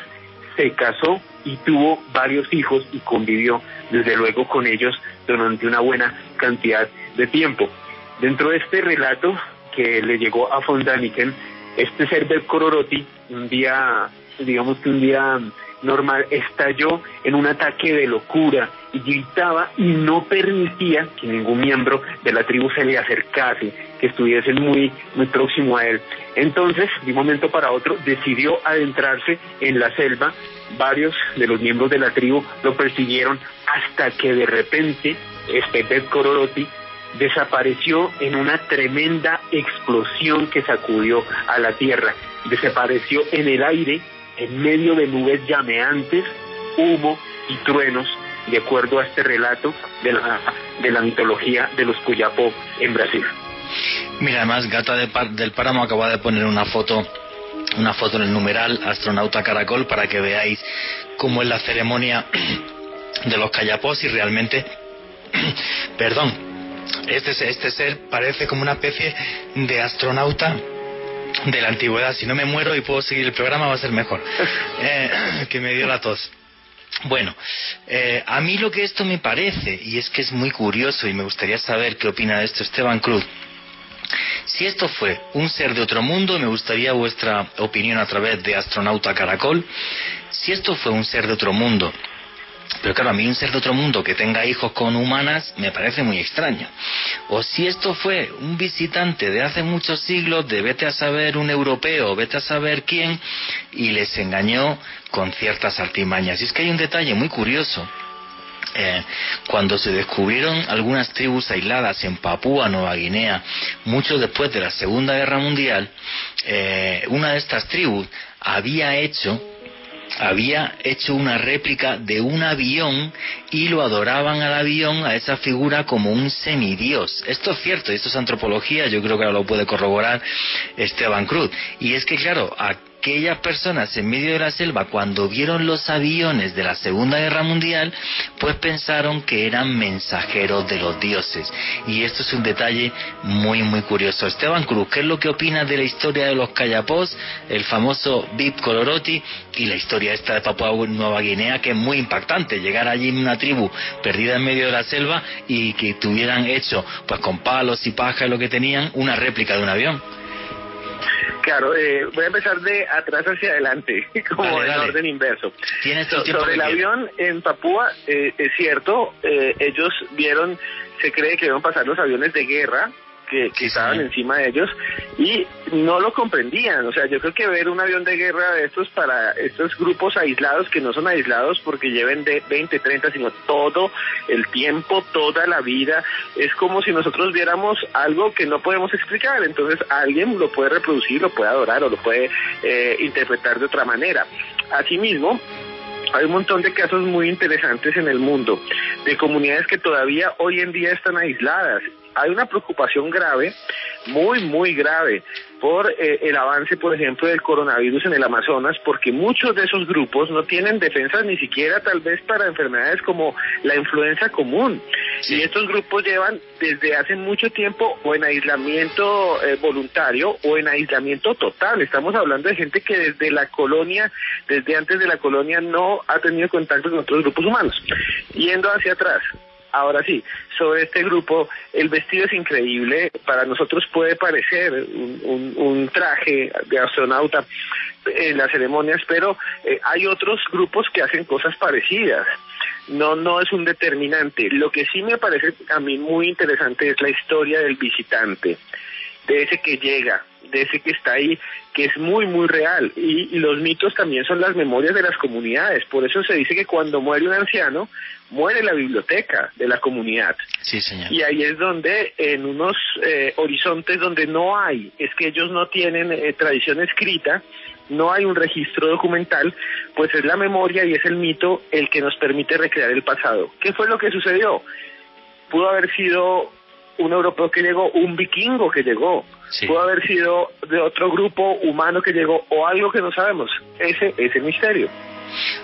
se casó y tuvo varios hijos y convivió desde luego con ellos durante una buena cantidad de tiempo. Dentro de este relato que le llegó a Fondaniken, este ser Bet Cororoti un día, digamos que un día normal estalló en un ataque de locura y gritaba y no permitía que ningún miembro de la tribu se le acercase, que estuviese muy, muy próximo a él. Entonces, de un momento para otro, decidió adentrarse en la selva. Varios de los miembros de la tribu lo persiguieron hasta que de repente Pep Cororoti desapareció en una tremenda explosión que sacudió a la tierra. Desapareció en el aire, en medio de nubes llameantes, humo y truenos, de acuerdo a este relato de la, de la mitología de los Cuyapó en Brasil.
Mira, además, Gata del Páramo acaba de poner una foto una foto en el numeral Astronauta Caracol para que veáis cómo es la ceremonia de los Cayapós y realmente, perdón, este, este ser parece como una especie de astronauta de la antigüedad. Si no me muero y puedo seguir el programa va a ser mejor. Eh, que me dio la tos. Bueno, eh, a mí lo que esto me parece, y es que es muy curioso y me gustaría saber qué opina de esto Esteban Cruz, si esto fue un ser de otro mundo, me gustaría vuestra opinión a través de Astronauta Caracol, si esto fue un ser de otro mundo, pero claro, a mí un ser de otro mundo que tenga hijos con humanas me parece muy extraño. O si esto fue un visitante de hace muchos siglos, de vete a saber un europeo, vete a saber quién, y les engañó con ciertas artimañas. Y es que hay un detalle muy curioso. Eh, cuando se descubrieron algunas tribus aisladas en Papúa Nueva Guinea, mucho después de la Segunda Guerra Mundial, eh, una de estas tribus había hecho había hecho una réplica de un avión y lo adoraban al avión, a esa figura, como un semidios. Esto es cierto, esto es antropología, yo creo que ahora lo puede corroborar Esteban Cruz. Y es que, claro, aquellas personas en medio de la selva, cuando vieron los aviones de la Segunda Guerra Mundial, pues pensaron que eran mensajeros de los dioses. Y esto es un detalle muy, muy curioso. Esteban Cruz, ¿qué es lo que opina de la historia de los Cayapós, el famoso Bip Coloroti y la historia esta de Papua Nueva Guinea, que es muy impactante, llegar allí en una tribu perdida en medio de la selva y que tuvieran hecho, pues con palos y paja lo que tenían, una réplica de un avión?
Claro, eh, voy a empezar de atrás hacia adelante, como en orden inverso. sobre el avión en Papúa, eh, es cierto, eh, ellos vieron, se cree que a pasar los aviones de guerra que, estaban encima de ellos y no lo comprendían. O sea, yo creo que ver un avión de guerra de estos para estos grupos aislados que no son aislados porque lleven de 20, 30, sino todo el tiempo, toda la vida, es como si nosotros viéramos algo que no podemos explicar. Entonces alguien lo puede reproducir, lo puede adorar o lo puede eh, interpretar de otra manera. Asimismo, hay un montón de casos muy interesantes en el mundo, de comunidades que todavía hoy en día están aisladas hay una preocupación grave, muy, muy grave, por eh, el avance, por ejemplo, del coronavirus en el Amazonas, porque muchos de esos grupos no tienen defensas ni siquiera tal vez para enfermedades como la influenza común. Y estos grupos llevan desde hace mucho tiempo o en aislamiento eh, voluntario o en aislamiento total. Estamos hablando de gente que desde la colonia, desde antes de la colonia, no ha tenido contacto con otros grupos humanos. Yendo hacia atrás, Ahora sí, sobre este grupo, el vestido es increíble. Para nosotros puede parecer un, traje de astronauta en las ceremonias, pero eh, hay otros grupos que hacen cosas parecidas. No, no es un determinante. Lo que sí me parece a mí muy interesante es la historia del visitante, de ese que llega, ese que está ahí, que es muy, muy real. Y, y, los mitos también son las memorias de las comunidades. Por eso se dice que cuando muere un anciano, muere la biblioteca de la comunidad.
Sí, señor.
Y ahí es donde, en unos eh, horizontes donde no hay, es que ellos no tienen eh, tradición escrita, no hay un registro documental, pues es la memoria y es el mito el que nos permite recrear el pasado. ¿Qué fue lo que sucedió? Pudo haber sido un europeo que llegó, un vikingo que llegó, pudo haber sido de otro grupo humano que llegó o algo que no sabemos. Ese es el misterio.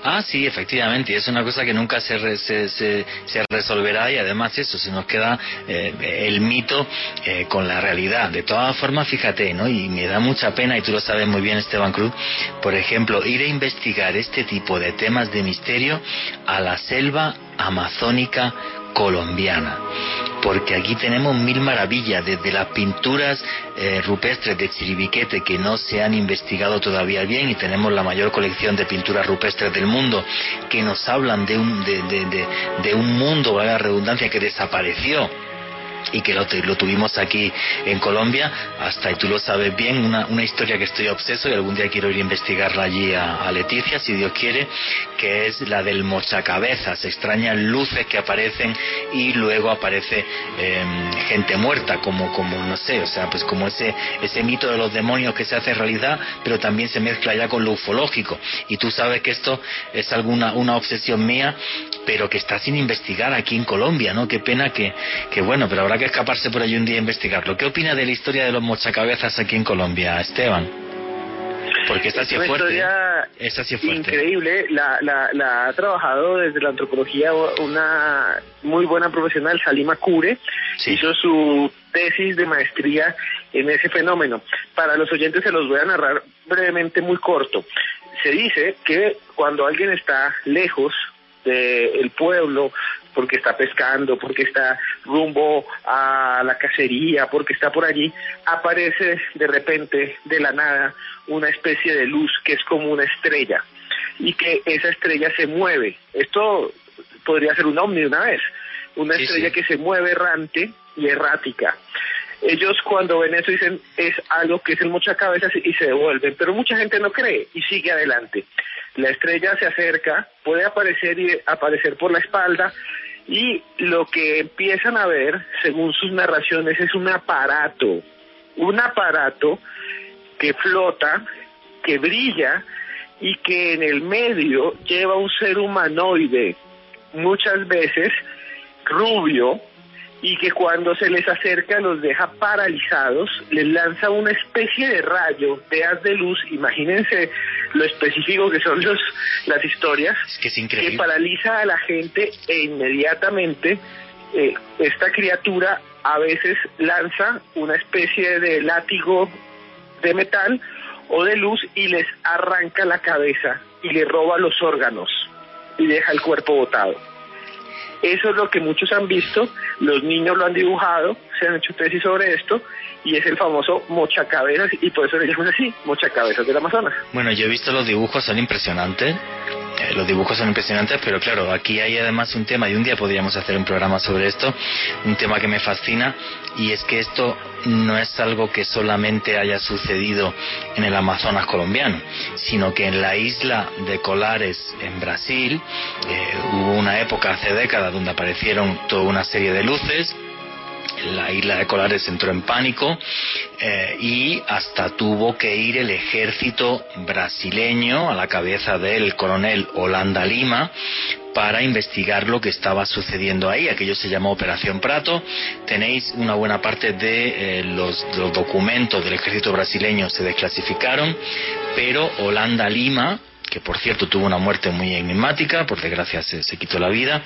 Ah, sí, efectivamente, y es una cosa que nunca se, se, se, resolverá y además eso, se nos queda eh, el mito eh, con la realidad. De todas formas, fíjate, ¿no? Y me da mucha pena, y tú lo sabes muy bien, Esteban Cruz, por ejemplo, ir a investigar este tipo de temas de misterio a la selva amazónica colombiana. porque aquí tenemos mil maravillas, desde las pinturas eh, rupestres de Chiribiquete que no se han investigado todavía bien y tenemos la mayor colección de pinturas rupestres del mundo que nos hablan de un, de, de, de, un mundo, la redundancia, que desapareció y que lo, lo, tuvimos aquí en Colombia, hasta, y tú lo sabes bien, una, una, historia que estoy obseso y algún día quiero ir a investigarla allí a, Leticia, si Dios quiere, que es la del mochacabezas, extrañas luces que aparecen y luego aparece em, gente muerta, como, como, no sé, o sea, pues como ese, ese mito de los demonios que se hace realidad, pero también se mezcla ya con lo ufológico. Y tú sabes que esto es alguna una obsesión mía, pero que está sin investigar aquí en Colombia, ¿no? Qué pena que, que bueno, pero habrá que escaparse por allí un día a investigarlo. ¿Qué opina de la historia de los mochacabezas aquí en Colombia, Esteban? Porque esta sí es fuerte.
Esa sí es fuerte. Increíble. La, la, la, ha trabajado desde la antropología una muy buena profesional, Salima Cure. Hizo su tesis de maestría en ese fenómeno. Para los oyentes se los voy a narrar brevemente, muy corto. Se dice que cuando alguien está lejos del pueblo porque está pescando, porque está rumbo a la cacería, porque está por allí, aparece de repente de la nada una especie de luz que es como una estrella y que esa estrella se mueve. Esto podría ser un ovni una vez, una estrella que se mueve errante y errática. Ellos cuando ven eso dicen es algo que es el mucha cabeza y se devuelven, pero mucha gente no cree y sigue adelante. La estrella se acerca, puede aparecer y aparecer por la espalda, y lo que empiezan a ver, según sus narraciones, es un aparato, un aparato que flota, que brilla y que en el medio lleva un ser humanoide, muchas veces rubio, y que cuando se les acerca los deja paralizados, les lanza una especie de rayo, de haz de luz, imagínense lo específico que son los, las historias,
que,
paraliza a la gente e inmediatamente eh, esta criatura a veces lanza una especie de látigo de metal o de luz y les arranca la cabeza y le roba los órganos y deja el cuerpo botado. Eso es lo que muchos han visto, los niños lo han dibujado, se han hecho tesis sobre esto y es el famoso mochacabezas y por eso le llaman así, mochacabezas del Amazonas.
Bueno, yo he visto los dibujos, son impresionantes. Eh, los dibujos son impresionantes, pero claro, aquí hay además un tema, y un día podríamos hacer un programa sobre esto, un tema que me fascina, y es que esto no es algo que solamente haya sucedido en el Amazonas colombiano, sino que en la isla de Colares, en Brasil, eh, hubo una época hace décadas donde aparecieron toda una serie de luces, la isla de Colares entró en pánico eh, y hasta tuvo que ir el ejército brasileño a la cabeza del coronel Holanda Lima para investigar lo que estaba sucediendo ahí. Aquello se llamó Operación Prato. Tenéis una buena parte de eh, los, documentos del ejército brasileño se desclasificaron, pero Holanda Lima, que por cierto tuvo una muerte muy enigmática, por desgracia se quitó la vida,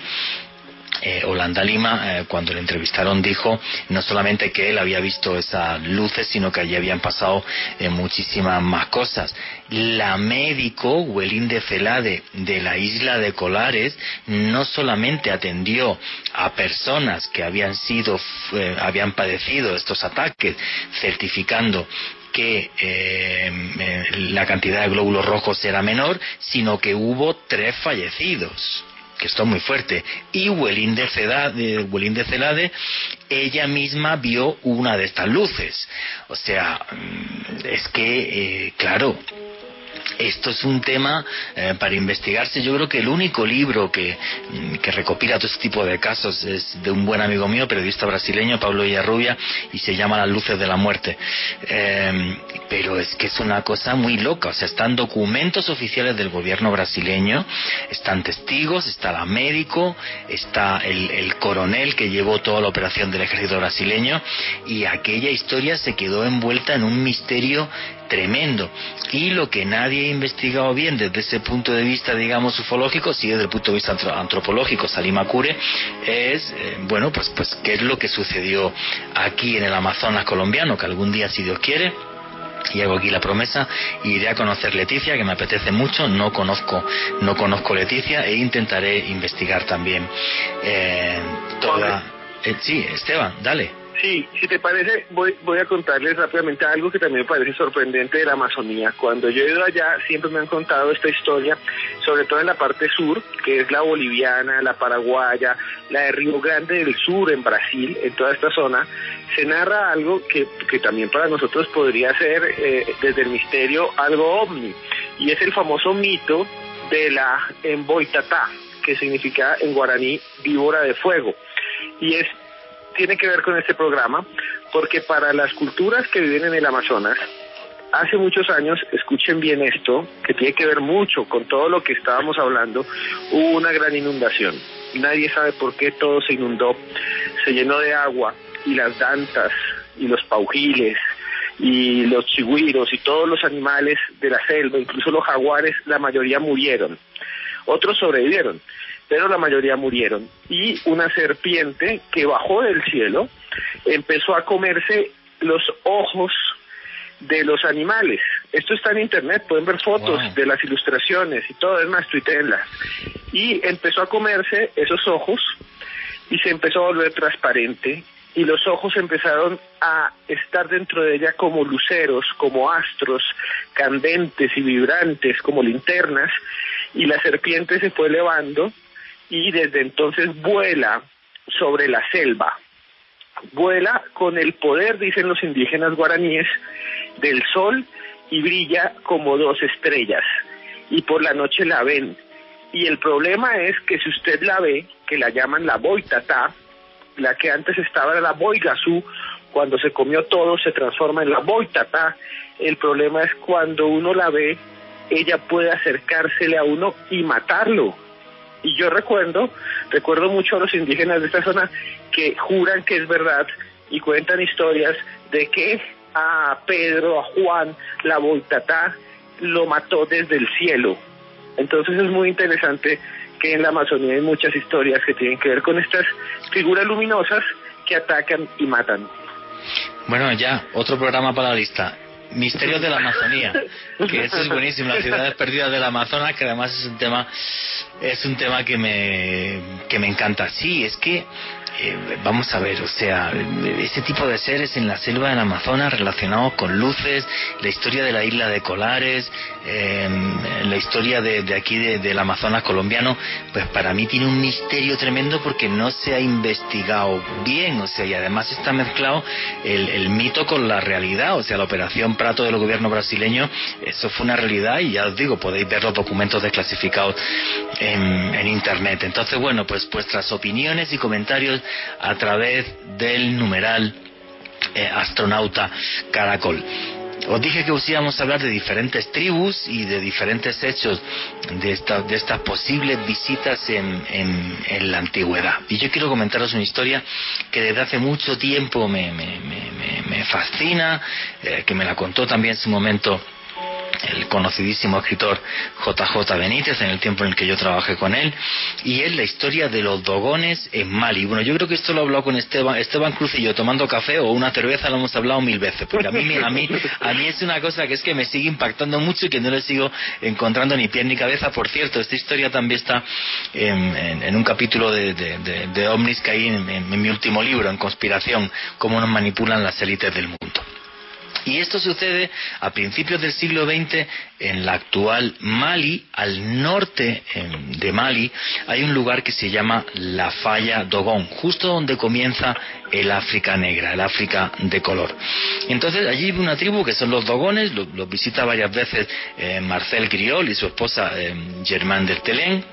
eh, Holanda Lima, eh, cuando le entrevistaron, dijo no solamente que él había visto esas luces, sino que allí habían pasado eh, muchísimas más cosas. La médico, Welinde Celade, de la isla de Colares, no solamente atendió a personas que habían sido, habían padecido estos ataques, certificando que la cantidad de glóbulos rojos era menor, sino que hubo tres fallecidos que esto es muy fuerte, y Welín de, Celade, ella misma vio una de estas luces. O sea, mm, es que, eh, claro, esto es un tema eh, para investigarse. Yo creo que el único libro que, mm, que, recopila todo este tipo de casos es de un buen amigo mío, periodista brasileño, Pablo Villarrubia, y se llama Las luces de la muerte. Em, pero es que es una cosa muy loca. O sea, están documentos oficiales del gobierno brasileño, están testigos, está la médico, está el coronel que llevó toda la operación del ejército brasileño, y aquella historia se quedó envuelta en un misterio tremendo. Y lo que nadie ha investigado bien desde ese punto de vista, digamos, ufológico, sí desde el punto de vista antropológico, Salima Cure, es, eh, bueno, pues, pues, qué es lo que sucedió aquí en el Amazonas colombiano, que algún día, si Dios quiere, y hago aquí la promesa iré a conocer Leticia que me apetece mucho no conozco no conozco Leticia e intentaré investigar también eh, toda Eh, sí, Esteban, dale.
Sí, si te parece, voy, a contarles rápidamente algo que también me parece sorprendente de la Amazonía. Cuando yo he ido allá, siempre me han contado esta historia, sobre todo en la parte sur, que es la boliviana, la paraguaya, la de Río Grande del Sur, en Brasil, en toda esta zona, se narra algo que, que también para nosotros podría ser, eh, desde el misterio, algo ovni, y es el famoso mito de la emboitatá, que significa en guaraní víbora de fuego. Y es tiene que ver con este programa, porque para las culturas que viven en el Amazonas, hace muchos años, escuchen bien esto, que tiene que ver mucho con todo lo que estábamos hablando, hubo una gran inundación. Nadie sabe por qué todo se inundó, se llenó de agua y las dantas y los paujiles y los chigüiros y todos los animales de la selva, incluso los jaguares, la mayoría murieron. Otros sobrevivieron pero la mayoría murieron. Y una serpiente que bajó del cielo empezó a comerse los ojos de los animales. Esto está en internet, pueden ver fotos de las ilustraciones y todo, es más, tuiteenlas. Y empezó a comerse esos ojos y se empezó a volver transparente y los ojos empezaron a estar dentro de ella como luceros, como astros, candentes y vibrantes, como linternas, y la serpiente se fue elevando y desde entonces vuela sobre la selva. Vuela con el poder, dicen los indígenas guaraníes, del sol y brilla como dos estrellas. Y por la noche la ven. Y el problema es que si usted la ve, que la llaman la boitatá, la que antes estaba era la boigazú, cuando se comió todo se transforma en la boitatá. El problema es cuando uno la ve, ella puede acercársele a uno y matarlo y yo recuerdo, recuerdo mucho a los indígenas de esta zona que juran que es verdad y cuentan historias de que a Pedro, a Juan, la Voltatá lo mató desde el cielo. Entonces es muy interesante que en la Amazonía hay muchas historias que tienen que ver con estas figuras luminosas que atacan y matan.
Bueno, ya, otro programa para la lista. Misterios de la Amazonía, que eso es buenísimo, las ciudades perdidas del Amazonas, que además es un tema, es un tema que me, que me encanta. Sí, es que eh, vamos a ver, o sea, ese tipo de seres en la selva del Amazonas relacionados con luces, la historia de la isla de Colares, em, la historia de, aquí del Amazonas colombiano, pues para mí tiene un misterio tremendo porque no se ha investigado bien, o sea, y además está mezclado el, mito con la realidad, o sea, la operación Prato del gobierno brasileño, eso fue una realidad y ya os digo, podéis ver los documentos desclasificados en, en internet. Entonces, bueno, pues vuestras opiniones y comentarios a través del numeral eh, astronauta caracol. Os dije que os íbamos a hablar de diferentes tribus y de diferentes hechos de, de estas posibles visitas en, en, la antigüedad. Y yo quiero comentaros una historia que desde hace mucho tiempo me, me, me, fascina, eh, que me la contó también en su momento el conocidísimo escritor JJ Benítez en el tiempo en el que yo trabajé con él y es la historia de los dogones en Mali. Bueno, yo creo que esto lo he hablado con Esteban, Esteban Cruz y yo tomando café o una cerveza lo hemos hablado mil veces, porque a mí, a mí, a mí es una cosa que es que me sigue impactando mucho y que no le sigo encontrando ni pie ni cabeza. Por cierto, esta historia también está en, un capítulo de, de, Omnis que hay en mi último libro, en Conspiración, cómo nos manipulan las élites del mundo. Y esto sucede a principios del siglo XX en la actual Mali, al norte em, de Mali, hay un lugar que se llama la Falla Dogón, justo donde comienza el África negra, el África de color. Entonces allí vive una tribu que son los Dogones, los, visita varias veces eh, Marcel Griol y su esposa eh, Germain del Telén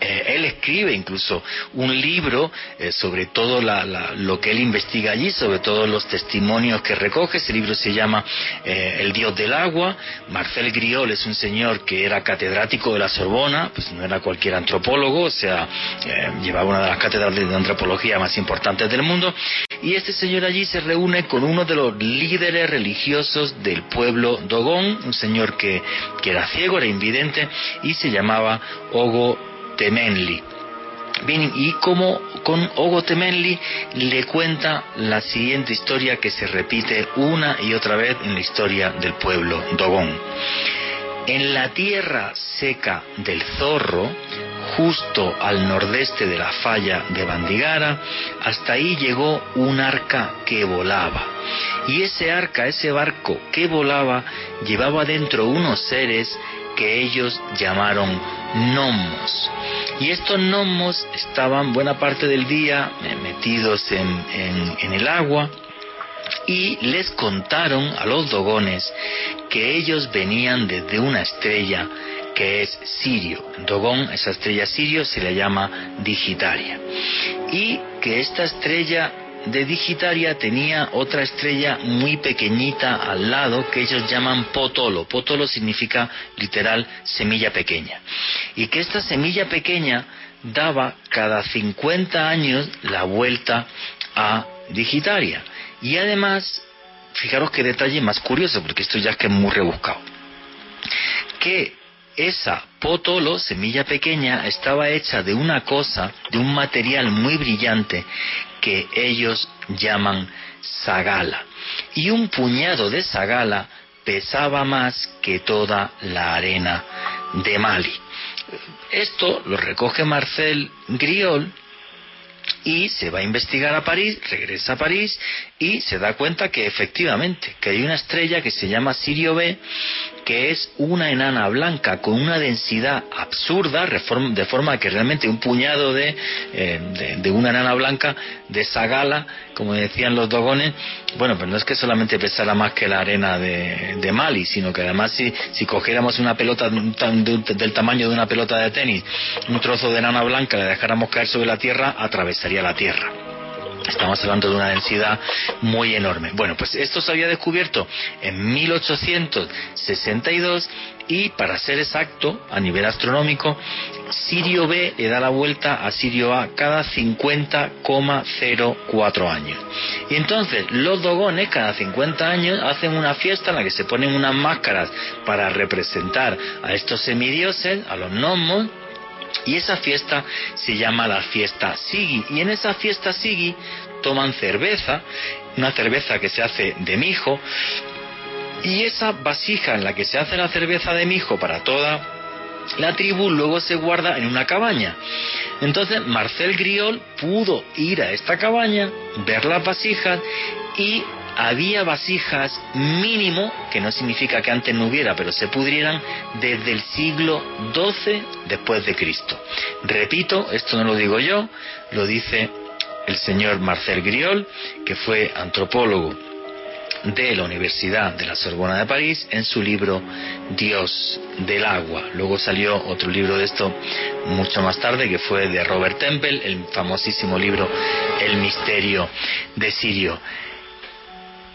eh, él escribe incluso un libro eh, sobre todo lo que él investiga allí, sobre todos los testimonios que recoge. Ese libro se llama eh, El Dios del Agua. Marcel Griol es un señor que era catedrático de la Sorbona, pues no era cualquier antropólogo, o sea, llevaba una de las cátedras de antropología más importantes del mundo. Y este señor allí se reúne con uno de los líderes religiosos del pueblo Dogón, un señor que, que era ciego, era invidente, y se llamaba Ogo Temenli. Bien, y como con Ogo Temenli le cuenta la siguiente historia que se repite una y otra vez en la historia del pueblo Dogón. En la tierra seca del zorro, justo al nordeste de la falla de Bandigara, hasta ahí llegó un arca que volaba. Y ese arca, ese barco que volaba, llevaba dentro unos seres que ellos llamaron gnomos. Y estos gnomos estaban buena parte del día eh, metidos en, en el agua, y les contaron a los dogones que ellos venían desde una estrella que es Sirio. Dogón, esa estrella Sirio, se le llama Digitaria. Y que esta estrella de Digitaria tenía otra estrella muy pequeñita al lado que ellos llaman Potolo. Potolo significa literal semilla pequeña. Y que esta semilla pequeña daba cada 50 años la vuelta a Digitaria. Y además, fijaros qué detalle más curioso, porque esto ya es que es muy rebuscado. Que esa potolo, semilla pequeña, estaba hecha de una cosa, de un material muy brillante que ellos llaman sagala. Y un puñado de sagala pesaba más que toda la arena de Mali. Esto lo recoge Marcel Griol y se va a investigar a París, regresa a París y se da cuenta que efectivamente, que hay una estrella que se llama Sirio B, que es una enana blanca con una densidad absurda, de forma que realmente un puñado eh, de, de, una enana blanca de esa gala, como decían los dogones, bueno, pues no es que solamente pesara más que la arena de, de Mali, sino que además si, si cogiéramos una pelota del tamaño de una pelota de tenis, un trozo de enana blanca, le dejáramos caer sobre la tierra, atravesaría la tierra. Estamos hablando de una densidad muy enorme. Bueno, pues esto se había descubierto en 1862 y para ser exacto, a nivel astronómico, Sirio B le da la vuelta a Sirio A cada 50,04 años. Y entonces los dogones cada 50 años hacen una fiesta en la que se ponen unas máscaras para representar a estos semidioses, a los gnomos, y esa fiesta se llama la fiesta Sigi. Y en esa fiesta Sigi toman cerveza, una cerveza que se hace de mijo, y esa vasija en la que se hace la cerveza de mijo para toda la tribu luego se guarda en una cabaña. Entonces Marcel Griol pudo ir a esta cabaña, ver las vasijas y había vasijas mínimo, que no significa que antes no hubiera, pero se pudrieran desde el siglo XII después de Cristo. Repito, esto no lo digo yo, lo dice el señor Marcel Griol, que fue antropólogo de la Universidad de la Sorbona de París en su libro Dios del agua. Luego salió otro libro de esto mucho más tarde que fue de Robert Temple, el famosísimo libro El misterio de Sirio.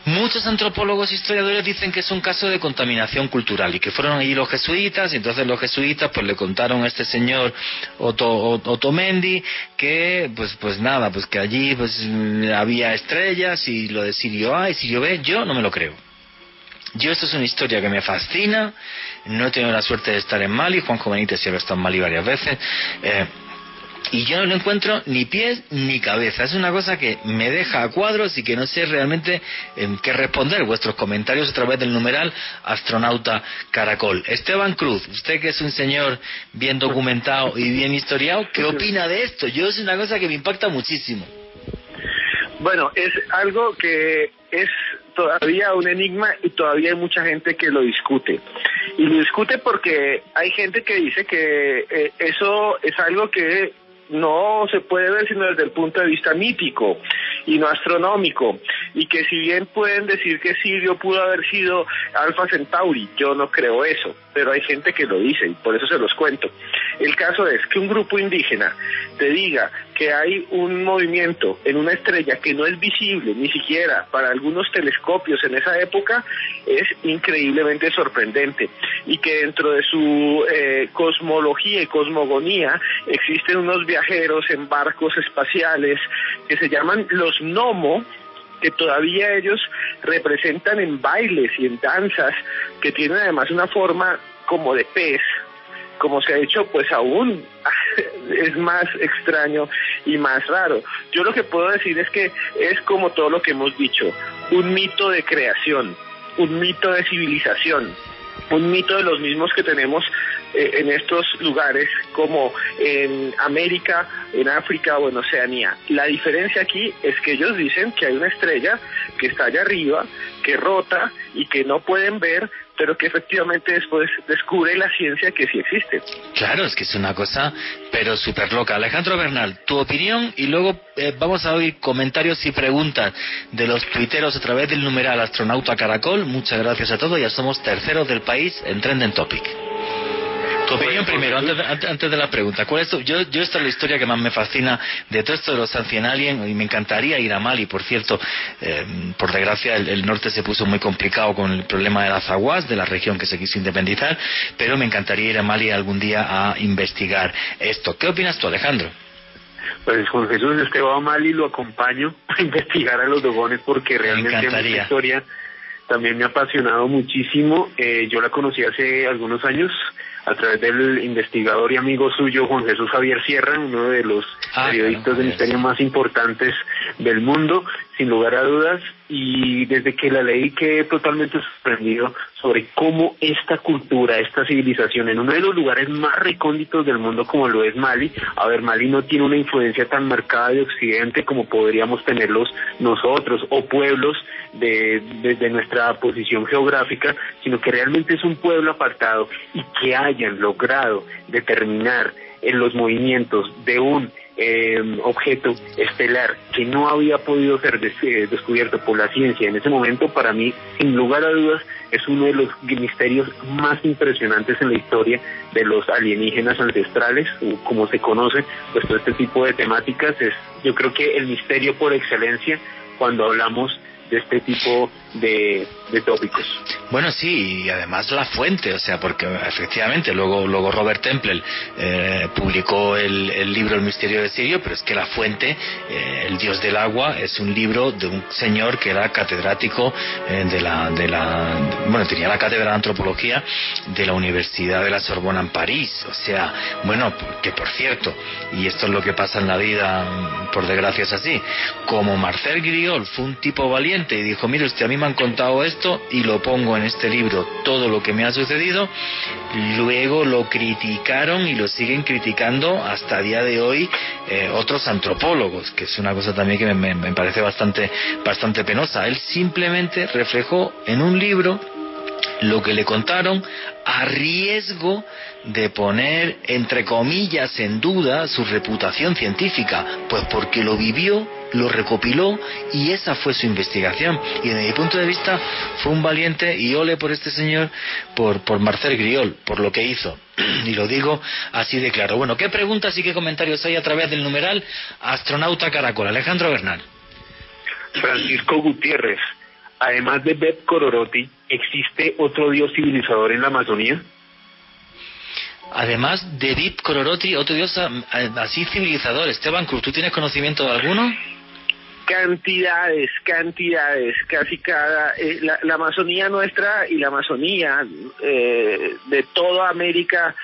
Muchos antropólogos e historiadores dicen que es un caso de contaminación cultural y que fueron allí los jesuitas y entonces los jesuitas pues le contaron a este señor Otomendi que pues pues nada, pues que allí pues había estrellas y lo de Sirio A y Sirio B, yo no me lo creo. Yo esto es una historia que me fascina, no he tenido la suerte de estar en Mali, Juan Benítez sí ha estado en Mali varias veces, eh, y yo no encuentro ni pies ni cabeza. Es una cosa que me deja a cuadros y que no sé realmente en qué responder. Vuestros comentarios a través del numeral astronauta caracol. Esteban Cruz, usted que es un señor bien documentado y bien historiado, ¿qué opina de esto? Yo es una cosa que me impacta muchísimo.
Bueno, es algo que es todavía un enigma y todavía hay mucha gente que lo discute. Y lo discute porque hay gente que dice que eh, eso es algo que no se puede ver sino desde el punto de vista mítico y no astronómico. Y que si bien pueden decir que Sirio pudo haber sido Alfa Centauri, yo no creo eso, pero hay gente que lo dice y por eso se los cuento. El caso es que un grupo indígena te diga que hay un movimiento en una estrella que no es visible ni siquiera para algunos telescopios en esa época es increíblemente sorprendente y que dentro de su eh, cosmología y cosmogonía existen unos en barcos espaciales que se llaman los Nomo que todavía ellos representan en bailes y en danzas que tienen además una forma como de pez como se ha hecho, pues aún es más extraño y más raro. Yo lo que puedo decir es que es como todo lo que hemos dicho, un mito de creación, un mito de civilización, un mito de los mismos que tenemos eh, en estos lugares como en América, en África o en Oceanía. La diferencia aquí es que ellos dicen que hay una estrella que está allá arriba, que rota y que no pueden ver, pero que efectivamente después descubre la ciencia que sí existe.
Claro, es que es una cosa, pero súper loca. Alejandro Bernal, tu opinión y luego eh, vamos a oír comentarios y preguntas de los tuiteros a través del numeral Astronauta Caracol. Muchas gracias a todos, ya somos terceros del país en Trending Topic. Tu opinión primero, antes de, antes de la pregunta. ¿Cuál es tu- yo, yo esta es la historia que más me fascina de todo esto de los Ancient Alien y me encantaría ir a Mali, por cierto. eh, por desgracia, el, el norte se puso muy complicado con el problema de las aguas, de la región que se quiso independizar, pero me encantaría ir a Mali algún día a investigar esto. ¿Qué opinas tú, Alejandro?
Pues Juan Jesús, este va mal y lo acompaño a investigar a los dogones porque realmente
encantaría.
esta historia también me ha apasionado muchísimo. Eh, yo la conocí hace algunos años a través del investigador y amigo suyo Juan Jesús Javier Sierra, uno de los
Ah,
periodistas
claro,
de misterio más importantes del mundo, sin lugar a dudas, y desde que la leí quedé totalmente sorprendido sobre cómo esta cultura, esta civilización, en uno de los lugares más recónditos del mundo como lo es Mali, a ver, Mali no tiene una influencia tan marcada de Occidente como podríamos tenerlos nosotros, o pueblos de, desde nuestra posición geográfica, sino que realmente es un pueblo apartado y que hayan logrado determinar en los movimientos de un eh, objeto estelar que no había podido ser eh, descubierto por la ciencia en ese momento, para mí, sin lugar a dudas, es uno de los misterios más impresionantes en la historia de los alienígenas ancestrales, o como se conoce, pues todo este tipo de temáticas. Es, yo creo que el misterio por excelencia cuando hablamos de este tipo de, de tópicos.
Bueno, sí, y además la fuente, o sea, porque efectivamente luego, luego Robert Temple eh, publicó el, el libro El misterio de Sirio, pero es que la fuente, eh, El dios del agua, es un libro de un señor que era catedrático eh, de la, de la, bueno, tenía la cátedra de antropología de la Universidad de la Sorbona en París, o sea, bueno, que por cierto, y esto es lo que pasa en la vida, por desgracia es así, como Marcel Griol fue un tipo valiente y dijo, mire usted, a mí me han contado esto y lo pongo en este libro, todo lo que me ha sucedido, luego lo criticaron y lo siguen criticando hasta el día de hoy eh, otros antropólogos, que es una cosa también que me, me- me parece bastante, bastante penosa. Él simplemente reflejó en un libro lo que le contaron a riesgo de poner, entre comillas, en duda su reputación científica, pues porque lo vivió, lo recopiló y esa fue su investigación. Y desde mi punto de vista fue un valiente y ole por este señor, por, por Marcel Griol, por lo que hizo. Y lo digo así de claro. Bueno, ¿qué preguntas y qué comentarios hay a través del numeral Astronauta Caracol? Alejandro Bernal.
Francisco Gutiérrez, además de Beb Cororoti, ¿existe otro dios civilizador en la Amazonía?
Además de Vip Cororoti, otro dios a- así civilizador. Esteban Cruz, ¿tú tienes conocimiento de alguno?
Cantidades, cantidades, casi cada eh, la, Amazonía nuestra y la Amazonía eh, de toda América,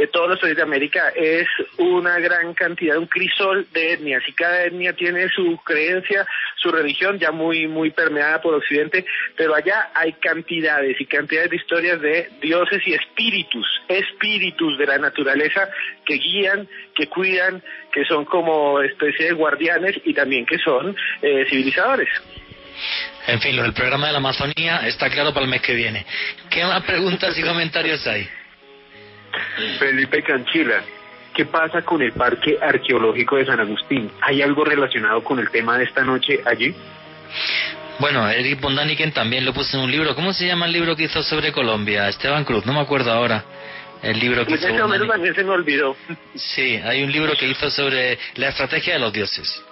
de todos los países de América es una gran cantidad, un crisol de etnias y cada etnia tiene su creencia, su religión ya muy muy permeada por Occidente, pero allá hay cantidades y cantidades de historias de dioses y espíritus, espíritus de la naturaleza que guían, que cuidan, que son como especie de guardianes y también que son eh, civilizadores.
En fin, del programa de la Amazonía está claro para el mes que viene. ¿Qué más preguntas y comentarios hay?
Felipe Canchila, ¿qué pasa con el Parque Arqueológico de San Agustín? ¿Hay algo relacionado con el tema de esta noche allí?
Bueno, Eric von Daniken también lo puso en un libro. ¿Cómo se llama el libro que hizo sobre Colombia? Esteban Cruz, no me acuerdo ahora. El libro que hizo
también se me olvidó.
Sí, hay un libro que hizo sobre la estrategia de los dioses.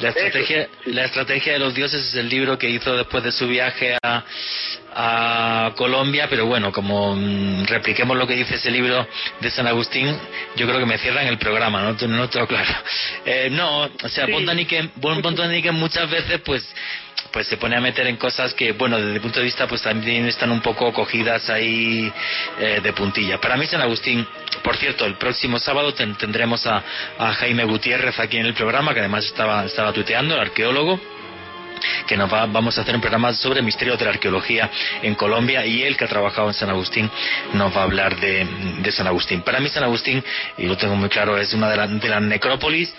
La estrategia, la estrategia de los dioses es el libro que hizo después de su viaje a, a Colombia, pero bueno, como mm, repliquemos lo que dice ese libro de San Agustín, yo creo que me cierran el programa, no, no tengo claro. Eh, no, o sea,
Sí.
Daniken muchas veces pues pues se pone a meter en cosas que, bueno, desde el punto de vista, pues también están un poco cogidas ahí eh, de puntilla. Para mí, San Agustín, por cierto, el próximo sábado ten- tendremos a, a Jaime Gutiérrez aquí en el programa, que además estaba, estaba tuiteando, el arqueólogo. que nos va, vamos a hacer un programa sobre misterios de la arqueología en Colombia y él que ha trabajado en San Agustín nos va a hablar de, de San Agustín. Para mí San Agustín, y lo tengo muy claro, es una de, de las necrópolis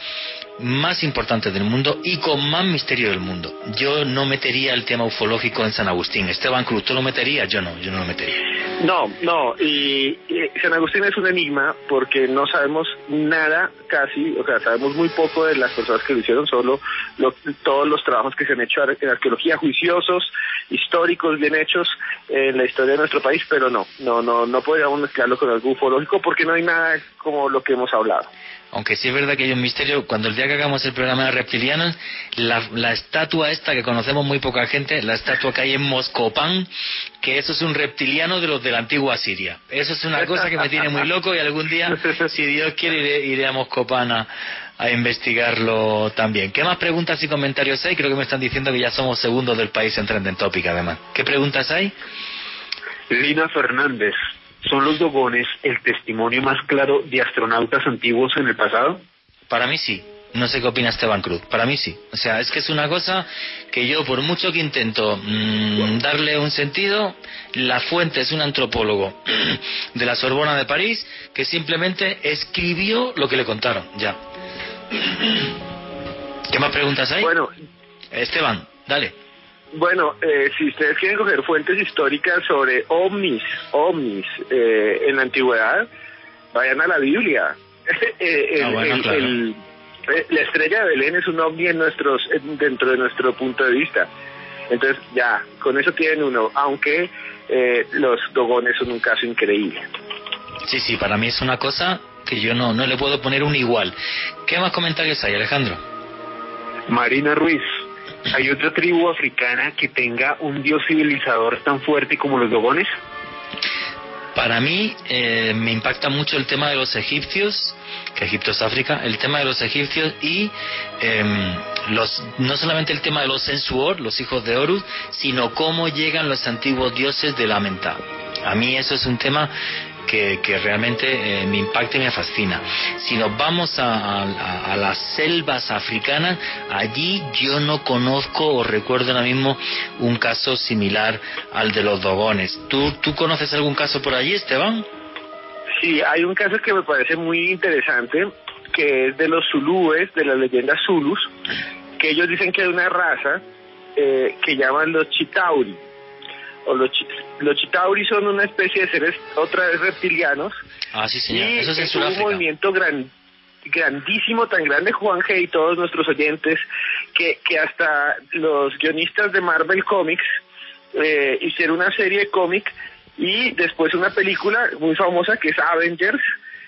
más importante del mundo y con más misterio del mundo. Yo no metería el tema ufológico en San Agustín. Esteban Cruz, ¿tú lo meterías? Yo no, yo no lo metería.
No, no, y, San Agustín es un enigma porque no sabemos nada casi, o sea, sabemos muy poco de las personas que lo hicieron, solo todos los trabajos que se han hecho en arqueología, juiciosos, históricos, bien hechos en la historia de nuestro país, pero no, no, no, no podríamos mezclarlo con algo ufológico porque no hay nada como lo que hemos hablado
aunque sí es verdad que hay un misterio, cuando el día que hagamos el programa de reptilianos, la, estatua esta que conocemos muy poca gente, la estatua que hay en Moscopán, que eso es un reptiliano de los de la antigua Siria. Eso es una cosa que me tiene muy loco y algún día, si Dios quiere, iré, a Moscopán a, investigarlo también. ¿Qué más preguntas y comentarios hay? Creo que me están diciendo que ya somos segundos del país en Trending Topic, además. ¿Qué preguntas hay?
Lina Fernández. ¿Son los dogones el testimonio más claro de astronautas antiguos en el pasado?
Para mí sí. No sé qué opina Esteban Cruz. Para mí sí. O sea, es que es una cosa que yo, por mucho que intento mm, darle un sentido, la fuente es un antropólogo de la Sorbona de París que simplemente escribió lo que le contaron. Ya. ¿Qué más preguntas hay?
Bueno,
Esteban, dale.
Bueno, eh, si ustedes quieren coger fuentes históricas sobre ovnis, ovnis eh, en la antigüedad, vayan a la Biblia. Eh, ah, la estrella de Belén es un ovni en nuestros, dentro de nuestro punto de vista. Entonces, ya, con eso tienen uno, aunque los dogones son un caso increíble.
Sí, sí, para mí es una cosa que yo no, no le puedo poner un igual. ¿Qué más comentarios hay, Alejandro?
Marina Ruiz, ¿Hay otra tribu africana que tenga un dios civilizador tan fuerte como los dogones?
Para mí eh, me impacta mucho el tema de los egipcios, que Egipto es África, el tema de los egipcios y em, los, no solamente el tema de los Sensuor, los hijos de Horus, sino cómo llegan los antiguos dioses de la Menta. A mí eso es un tema que, realmente eh, me impacta y me fascina. Si nos vamos a, las selvas africanas, allí yo no conozco o recuerdo ahora mismo un caso similar al de los dogones. ¿Tú, ¿Tú conoces algún caso por allí, Esteban?
Sí, hay un caso que me parece muy interesante, que es de los zulúes, de las leyendas zulus, que ellos dicen que hay una raza eh, que llaman los chitauri o los, los chitauri son una especie de seres otra vez reptilianos.
Ah, sí, señor.
Y
Eso es,
un movimiento gran, grandísimo, tan grande, Juan G. y todos nuestros oyentes, que, que hasta los guionistas de Marvel Comics eh, hicieron una serie de cómic y después una película muy famosa que es Avengers.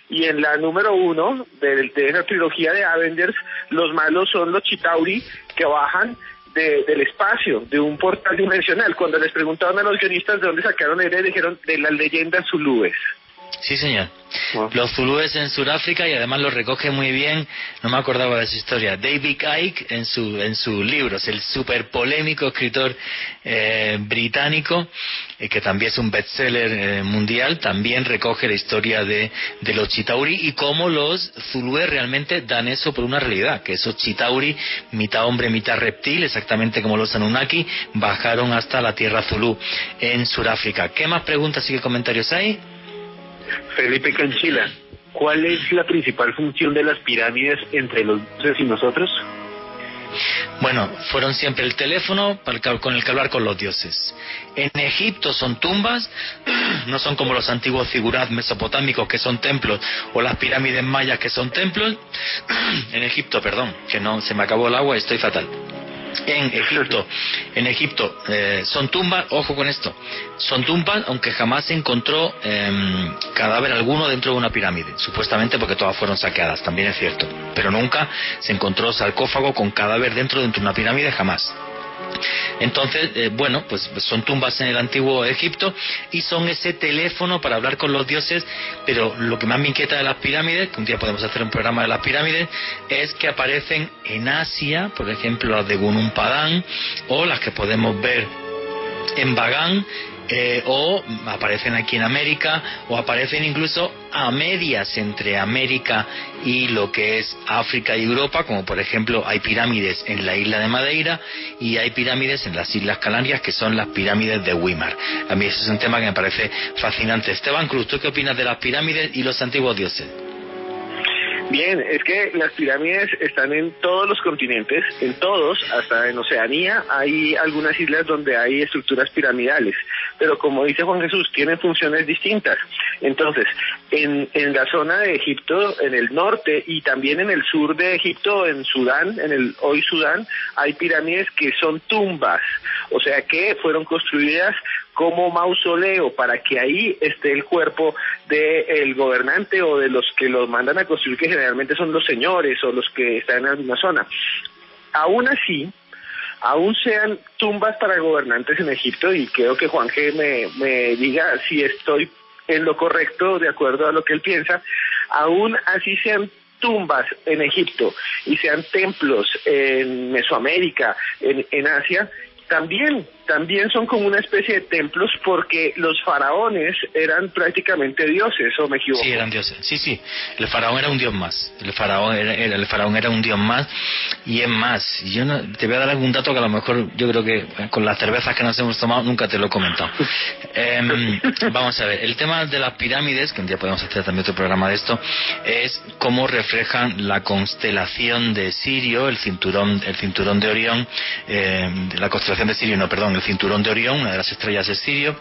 Y en la número uno de, de esa trilogía de Avengers, los malos son los Chitauri que bajan del espacio, de un portal dimensional. Cuando les preguntaban a los guionistas de dónde sacaron el dijeron de las leyendas zulúes.
Sí, señor. Los zulúes en Sudáfrica y además lo recoge muy bien, no me acordaba de su historia, David Icke en su, en sus libros, el súper polémico escritor eh, británico, eh, que también es un bestseller eh, mundial, también recoge la historia de, de los chitauri y cómo los zulúes realmente dan eso por una realidad, que esos chitauri, mitad hombre, mitad reptil, exactamente como los Anunnaki, bajaron hasta la tierra zulú en Sudáfrica. ¿Qué más preguntas y qué comentarios hay?
Felipe Canchila, ¿cuál es la principal función de las pirámides entre los dioses y nosotros?
Bueno, fueron siempre el teléfono con el que hablar con los dioses. En Egipto son tumbas, no son como los antiguos figurat mesopotámicos que son templos o las pirámides mayas que son templos. En Egipto, perdón, que no se me acabó el agua, estoy fatal en Egipto. En Egipto eh, son tumbas, ojo con esto, son tumbas aunque jamás se encontró em, cadáver alguno dentro de una pirámide, supuestamente porque todas fueron saqueadas, también es cierto, pero nunca se encontró sarcófago con cadáver dentro de una pirámide, jamás. Entonces, eh, bueno, pues son tumbas en el antiguo Egipto y son ese teléfono para hablar con los dioses, pero lo que más me inquieta de las pirámides, que un día podemos hacer un programa de las pirámides, es que aparecen en Asia, por ejemplo las de Gunung o las que podemos ver en Bagán eh, o aparecen aquí en América, o aparecen incluso a medias entre América y lo que es África y Europa, como por ejemplo hay pirámides en la isla de Madeira y hay pirámides en las Islas Canarias, que son las pirámides de Weimar. A mí ese es un tema que me parece fascinante. Esteban Cruz, ¿tú qué opinas de las pirámides y los antiguos dioses?
Bien, es que las pirámides están en todos los continentes, en todos, hasta en Oceanía hay algunas islas donde hay estructuras piramidales, pero como dice Juan Jesús, tienen funciones distintas. Entonces, en, en la zona de Egipto, en el norte y también en el sur de Egipto, en Sudán, en el hoy Sudán, hay pirámides que son tumbas, o sea que fueron construidas como mausoleo para que ahí esté el cuerpo del gobernante o de los que los mandan a construir, que generalmente son los señores o los que están en la misma zona. Aún así, aún sean tumbas para gobernantes en Egipto, y creo que Juan G me, me diga si estoy en lo correcto, de acuerdo a lo que él piensa, aún así sean tumbas en Egipto y sean templos en Mesoamérica, en, en Asia, también también son como una especie de templos porque los faraones eran prácticamente dioses, ¿o me equivoco?
Sí, eran dioses. Sí, sí. El faraón era un dios más. El faraón era, el faraón era un dios más. Y es más, yo no, te voy a dar algún dato que a lo mejor yo creo que con las cervezas que nos hemos tomado nunca te lo he comentado. Em, vamos a ver, el tema de las pirámides, que un día podemos hacer también otro programa de esto, es cómo reflejan la constelación de Sirio, el cinturón, el cinturón de Orión, eh, la constelación de Sirio, no, perdón, el cinturón de Orión, una de las estrellas de Sirio,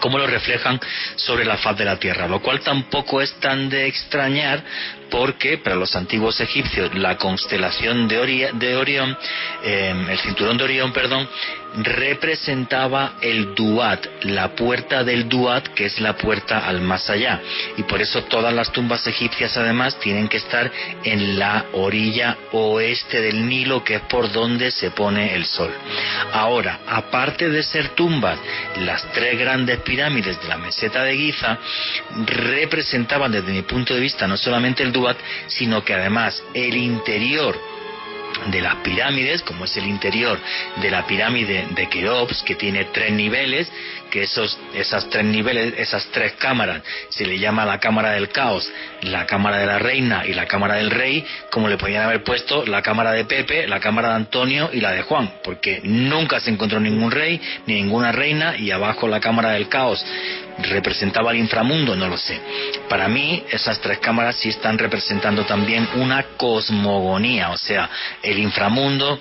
cómo lo reflejan sobre la faz de la Tierra, lo cual tampoco es tan de extrañar porque para los antiguos egipcios la constelación de, de Orión, em, el cinturón de Orión, perdón, representaba el Duat, la puerta del Duat, que es la puerta al más allá. Y por eso todas las tumbas egipcias además tienen que estar en la orilla oeste del Nilo, que es por donde se pone el sol. Ahora, aparte de ser tumbas, las tres grandes pirámides de la meseta de Giza representaban desde mi punto de vista no solamente el Duat, sino que además el interior de las pirámides, como es el interior de la pirámide de Keops, que tiene tres niveles, que esos, esas tres niveles, esas tres cámaras, se le llama la cámara del caos, la cámara de la reina y la cámara del rey, como le podían haber puesto la cámara de Pepe, la cámara de Antonio y la de Juan, porque nunca se encontró ningún rey ni ninguna reina y abajo la cámara del caos representaba el inframundo, no lo sé. Para mí esas tres cámaras sí están representando también una cosmogonía, o sea, el inframundo,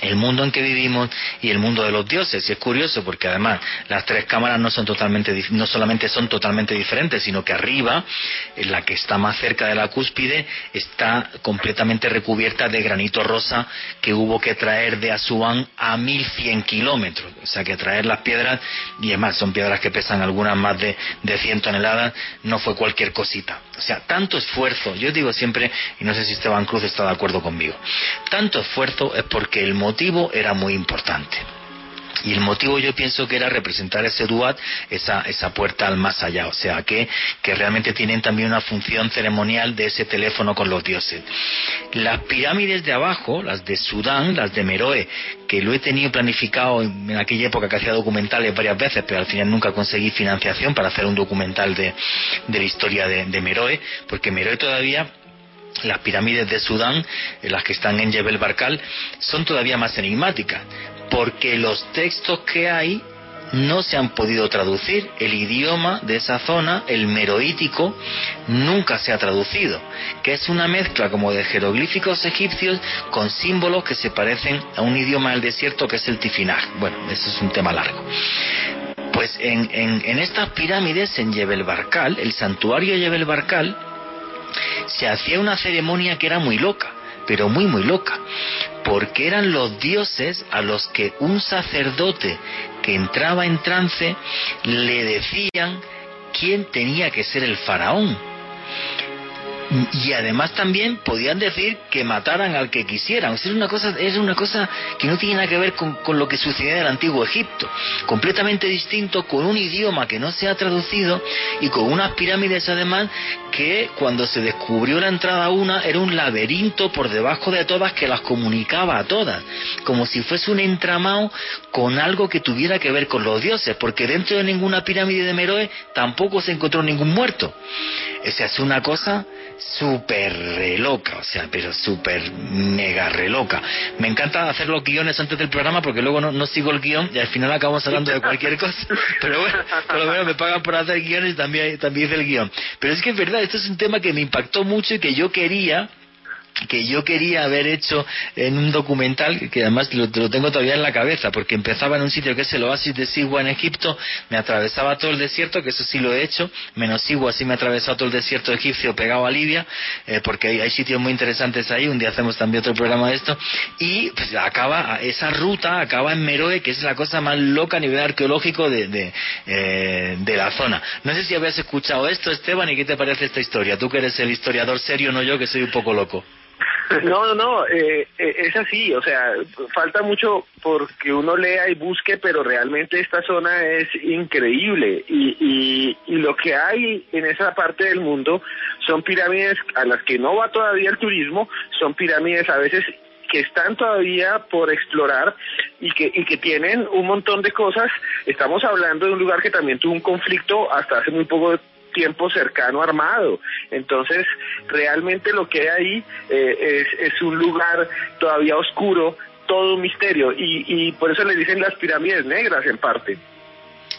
el mundo en que vivimos y el mundo de los dioses. Y es curioso porque además las tres cámaras no son totalmente, no solamente son totalmente diferentes, sino que arriba, en la que está más cerca de la cúspide, está completamente recubierta de granito rosa que hubo que traer de Asuán a 1100 kilómetros. O sea que traer las piedras, y además son piedras que pesan algunas más de, de 100 toneladas, no fue cualquier cosita. O sea, tanto esfuerzo, yo digo siempre, y no sé si Esteban Cruz está de acuerdo conmigo, tanto esfuerzo es porque el motivo era muy importante. Y el motivo yo pienso que era representar ese duat, esa, esa puerta al más allá, o sea, que, que realmente tienen también una función ceremonial de ese teléfono con los dioses. Las pirámides de abajo, las de Sudán, las de Meroe, que lo he tenido planificado en aquella época que hacía documentales varias veces, pero al final nunca conseguí financiación para hacer un documental de, de la historia de, de Meroe, porque Meroe todavía las pirámides de Sudán, las que están en Jebel Barkal, son todavía más enigmáticas, porque los textos que hay no se han podido traducir. El idioma de esa zona, el meroítico, nunca se ha traducido, que es una mezcla como de jeroglíficos egipcios con símbolos que se parecen a un idioma del desierto que es el tifinag. Bueno, eso es un tema largo. Pues en, en, en estas pirámides, en Jebel Barkal, el santuario de Jebel Barkal, se hacía una ceremonia que era muy loca, pero muy muy loca, porque eran los dioses a los que un sacerdote que entraba en trance le decían quién tenía que ser el faraón. Y además también podían decir que mataran al que quisieran. es una cosa, es una cosa que no tiene nada que ver con, con, lo que sucedía en el antiguo Egipto. Completamente distinto, con un idioma que no se ha traducido y con unas pirámides además que cuando se descubrió la entrada a una era un laberinto por debajo de todas que las comunicaba a todas, como si fuese un entramado con algo que tuviera que ver con los dioses, porque dentro de ninguna pirámide de Meroe tampoco se encontró ningún muerto. Esa es una cosa súper re loca, o sea, pero súper mega re loca. Me encanta hacer los guiones antes del programa porque luego no, sigo el guion y al final acabamos hablando de cualquier cosa. Pero bueno, por lo menos me pagan por hacer guiones y también, también hice el guion. Pero es que es verdad, esto es un tema que me impactó mucho y que yo quería que yo quería haber hecho en un documental que además lo, tengo todavía en la cabeza porque empezaba en un sitio que es el oasis de Sigua en Egipto me atravesaba todo el desierto que eso sí lo he hecho menos Sigua sí me ha atravesado todo el desierto egipcio pegado a Libia eh, porque hay, sitios muy interesantes ahí un día hacemos también otro programa de esto y pues acaba esa ruta acaba en Meroe que es la cosa más loca a nivel arqueológico de, de, eh, de la zona. No sé si habías escuchado esto Esteban y qué te parece esta historia tú que eres el historiador serio no yo que soy un poco loco
no, no, no, eh, eh, es así, o sea, falta mucho porque uno lea y busque, pero realmente esta zona es increíble y, y, y lo que hay en esa parte del mundo son pirámides a las que no va todavía el turismo, son pirámides a veces que están todavía por explorar y que, y que tienen un montón de cosas. Estamos hablando de un lugar que también tuvo un conflicto hasta hace muy poco tiempo cercano armado. Entonces, realmente lo que hay ahí eh, es, es un lugar todavía oscuro, todo un misterio, y, y por eso le dicen las pirámides negras en parte.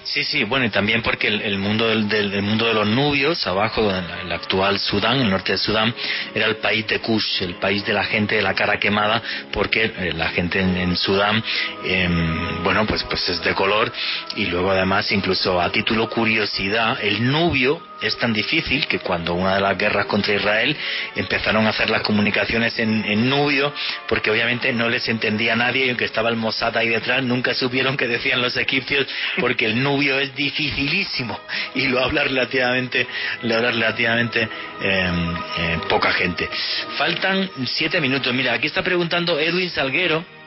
Sí, sí, bueno, y también porque el, mundo del, mundo de los nubios, abajo, en el actual Sudán, el norte de Sudán, era el país de Kush, el país de la gente de la cara quemada, porque eh, la gente en, Sudán, em, bueno, pues, pues es de color, y luego además, incluso a título curiosidad, el nubio es tan difícil que cuando una de las guerras contra Israel empezaron a hacer las comunicaciones en, nubio, porque obviamente no les entendía nadie, y aunque estaba el Mossad ahí detrás, nunca supieron qué decían los egipcios, porque el nubio es dificilísimo y lo habla relativamente, lo habla relativamente em, eh, poca gente. Faltan siete minutos. Mira, aquí está preguntando Edwin Salguero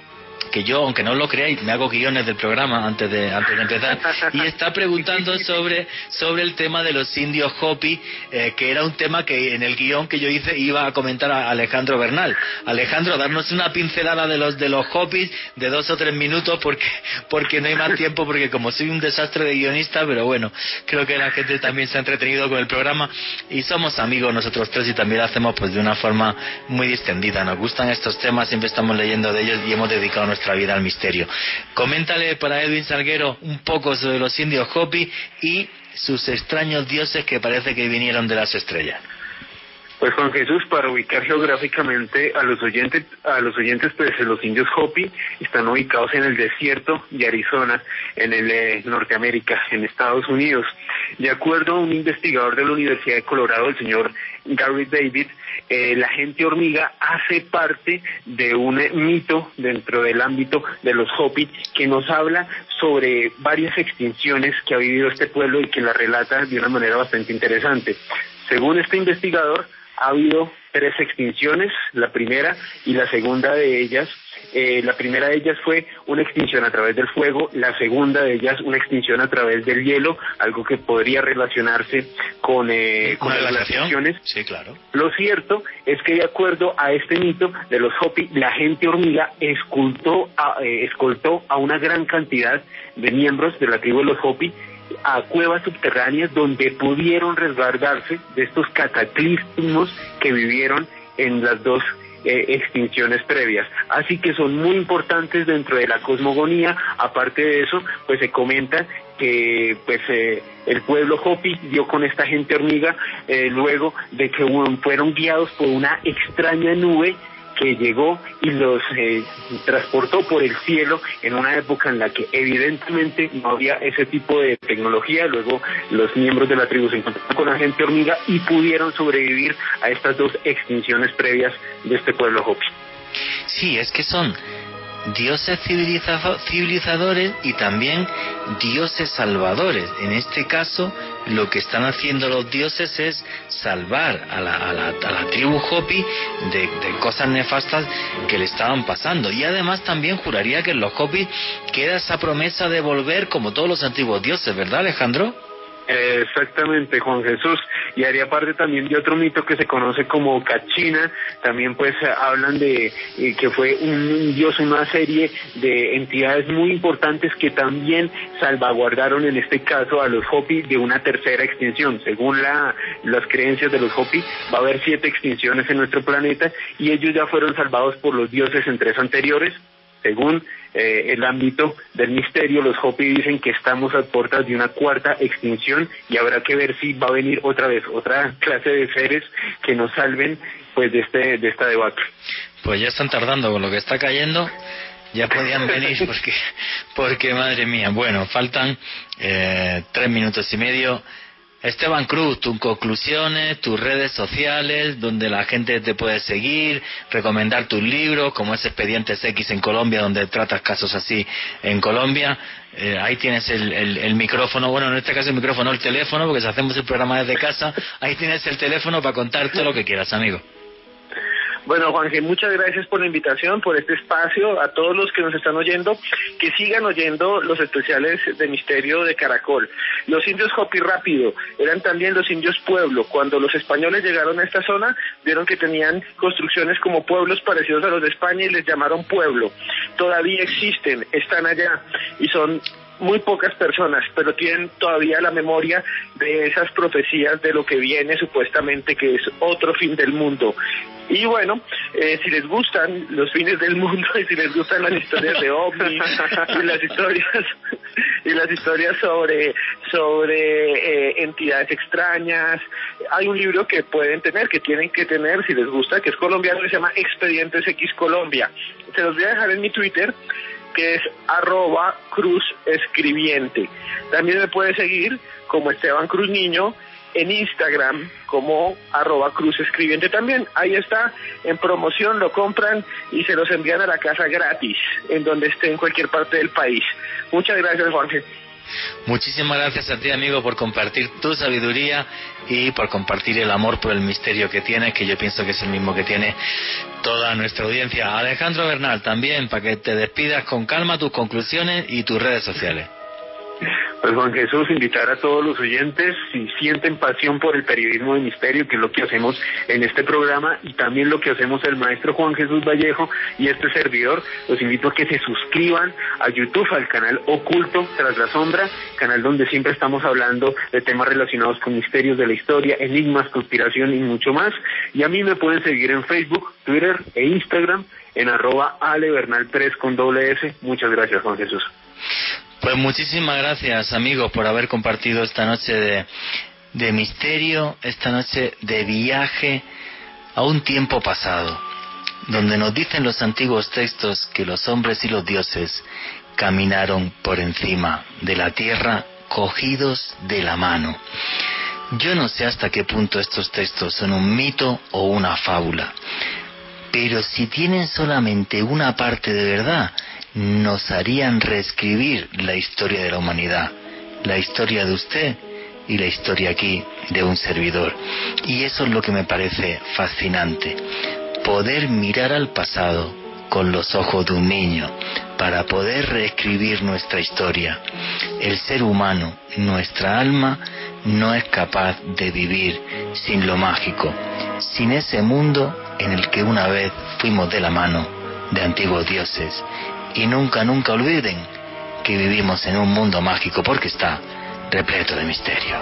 que yo, aunque no lo creáis, me hago guiones del programa antes de, antes de empezar, y está preguntando sobre, sobre el tema de los indios Hopi, eh, que era un tema que en el guion que yo hice iba a comentar a Alejandro Bernal. Alejandro, darnos una pincelada de los de los Hopis de dos o tres minutos porque, porque no hay más tiempo, porque como soy un desastre de guionista, pero bueno, creo que la gente también se ha entretenido con el programa y somos amigos nosotros tres y también lo hacemos pues de una forma muy distendida. Nos gustan estos temas, siempre estamos leyendo de ellos y hemos dedicado nuestra vida al misterio. Coméntale para Edwin Salguero un poco sobre los indios Hopi y sus extraños dioses que parece que vinieron de las estrellas.
Pues Juan Jesús, para ubicar geográficamente a los oyentes, a los oyentes, pues los indios Hopi están ubicados en el desierto de Arizona, en el eh, Norteamérica, en Estados Unidos. De acuerdo a un investigador de la Universidad de Colorado, el señor Gary David, eh, la gente hormiga hace parte de un mito dentro del ámbito de los Hopi que nos habla sobre varias extinciones que ha vivido este pueblo y que la relata de una manera bastante interesante. Según este investigador, ha habido tres extinciones, la primera y la segunda de ellas. Eh, la primera de ellas fue una extinción a través del fuego, la segunda de ellas una extinción a través del hielo, algo que podría relacionarse con, eh, con las glaciaciones.
Sí, claro.
Lo cierto es que de acuerdo a este mito de los Hopi, la gente hormiga escultó a, eh, escoltó a una gran cantidad de miembros de la tribu de los Hopi a cuevas subterráneas donde pudieron resguardarse de estos cataclismos que vivieron en las dos eh, extinciones previas. Así que son muy importantes dentro de la cosmogonía. Aparte de eso, pues se comenta que pues eh, el pueblo Hopi dio con esta gente hormiga eh, luego de que fueron guiados por una extraña nube que llegó y los eh, transportó por el cielo en una época en la que evidentemente no había ese tipo de tecnología. Luego los miembros de la tribu se encontraron con la gente hormiga y pudieron sobrevivir a estas dos extinciones previas de este pueblo Hopi.
Sí, es que son dioses civilizadores y también dioses salvadores. En este caso, lo que están haciendo los dioses es salvar a la, a la, a la tribu Hopi de, cosas nefastas que le estaban pasando. Y además también juraría que en los Hopi queda esa promesa de volver como todos los antiguos dioses, ¿verdad Alejandro?
Exactamente, Juan Jesús. Y haría parte también de otro mito que se conoce como Cachina. También pues hablan de eh, que fue un dios, una serie de entidades muy importantes que también salvaguardaron en este caso a los Hopi de una tercera extinción. Según la, las creencias de los Hopi, va a haber siete extinciones en nuestro planeta y ellos ya fueron salvados por los dioses en tres anteriores según eh, el ámbito del misterio, los Hopi dicen que estamos a puertas de una cuarta extinción y habrá que ver si va a venir otra vez otra clase de seres que nos salven pues de este de esta debacle.
Pues ya están tardando con lo que está cayendo. Ya podían venir porque, porque madre mía. Bueno, faltan eh, tres minutos y medio. Esteban Cruz, tus conclusiones, tus redes sociales, donde la gente te puede seguir, recomendar tus libros, como es Expedientes X en Colombia, donde tratas casos así en Colombia. Eh, ahí tienes el, micrófono, bueno, en este caso el micrófono, el teléfono, porque si hacemos el programa desde casa, ahí tienes el teléfono para contar todo lo que quieras, amigo.
Bueno, Juanje, muchas gracias por la invitación, por este espacio, a todos los que nos están oyendo, que sigan oyendo los especiales de Misterio de Caracol. Los indios Hopi Rápido eran también los indios Pueblo. Cuando los españoles llegaron a esta zona, vieron que tenían construcciones como pueblos parecidos a los de España y les llamaron Pueblo. Todavía existen, están allá y son muy pocas personas, pero tienen todavía la memoria de esas profecías de lo que viene supuestamente que es otro fin del mundo. Y bueno, eh, si les gustan los fines del mundo y si les gustan las historias de ovnis y las historias y las historias sobre sobre eh, entidades extrañas, hay un libro que pueden tener, que tienen que tener si les gusta, que es colombiano, que se llama Expedientes X Colombia. Se los voy a dejar en mi Twitter que es arroba cruz escribiente. También me puede seguir como Esteban Cruz Niño en Instagram como arroba cruz escribiente también. Ahí está, en promoción lo compran y se los envían a la casa gratis, en donde esté en cualquier parte del país. Muchas gracias, Juanje.
Muchísimas gracias a ti, amigo, por compartir tu sabiduría y por compartir el amor por el misterio que tienes, que yo pienso que es el mismo que tiene toda nuestra audiencia. Alejandro Bernal, también, para que te despidas con calma tus conclusiones y tus redes sociales.
Pues Juan Jesús, invitar a todos los oyentes, si sienten pasión por el periodismo de misterio, que es lo que hacemos en este programa, y también lo que hacemos el maestro Juan Jesús Vallejo y este servidor, los invito a que se suscriban a YouTube, al canal Oculto Tras la Sombra, canal donde siempre estamos hablando de temas relacionados con misterios de la historia, enigmas, conspiración y mucho más. Y a mí me pueden seguir en Facebook, Twitter e Instagram en arroba alebernal3 con doble S. Muchas gracias, Juan Jesús.
Pues muchísimas gracias amigos por haber compartido esta noche de, de misterio, esta noche de viaje a un tiempo pasado, donde nos dicen los antiguos textos que los hombres y los dioses caminaron por encima de la tierra cogidos de la mano. Yo no sé hasta qué punto estos textos son un mito o una fábula, pero si tienen solamente una parte de verdad, nos harían reescribir la historia de la humanidad, la historia de usted y la historia aquí de un servidor. Y eso es lo que me parece fascinante, poder mirar al pasado con los ojos de un niño para poder reescribir nuestra historia. El ser humano, nuestra alma, no es capaz de vivir sin lo mágico, sin ese mundo en el que una vez fuimos de la mano de antiguos dioses y nunca, nunca olviden que vivimos en un mundo mágico porque está repleto de misterio.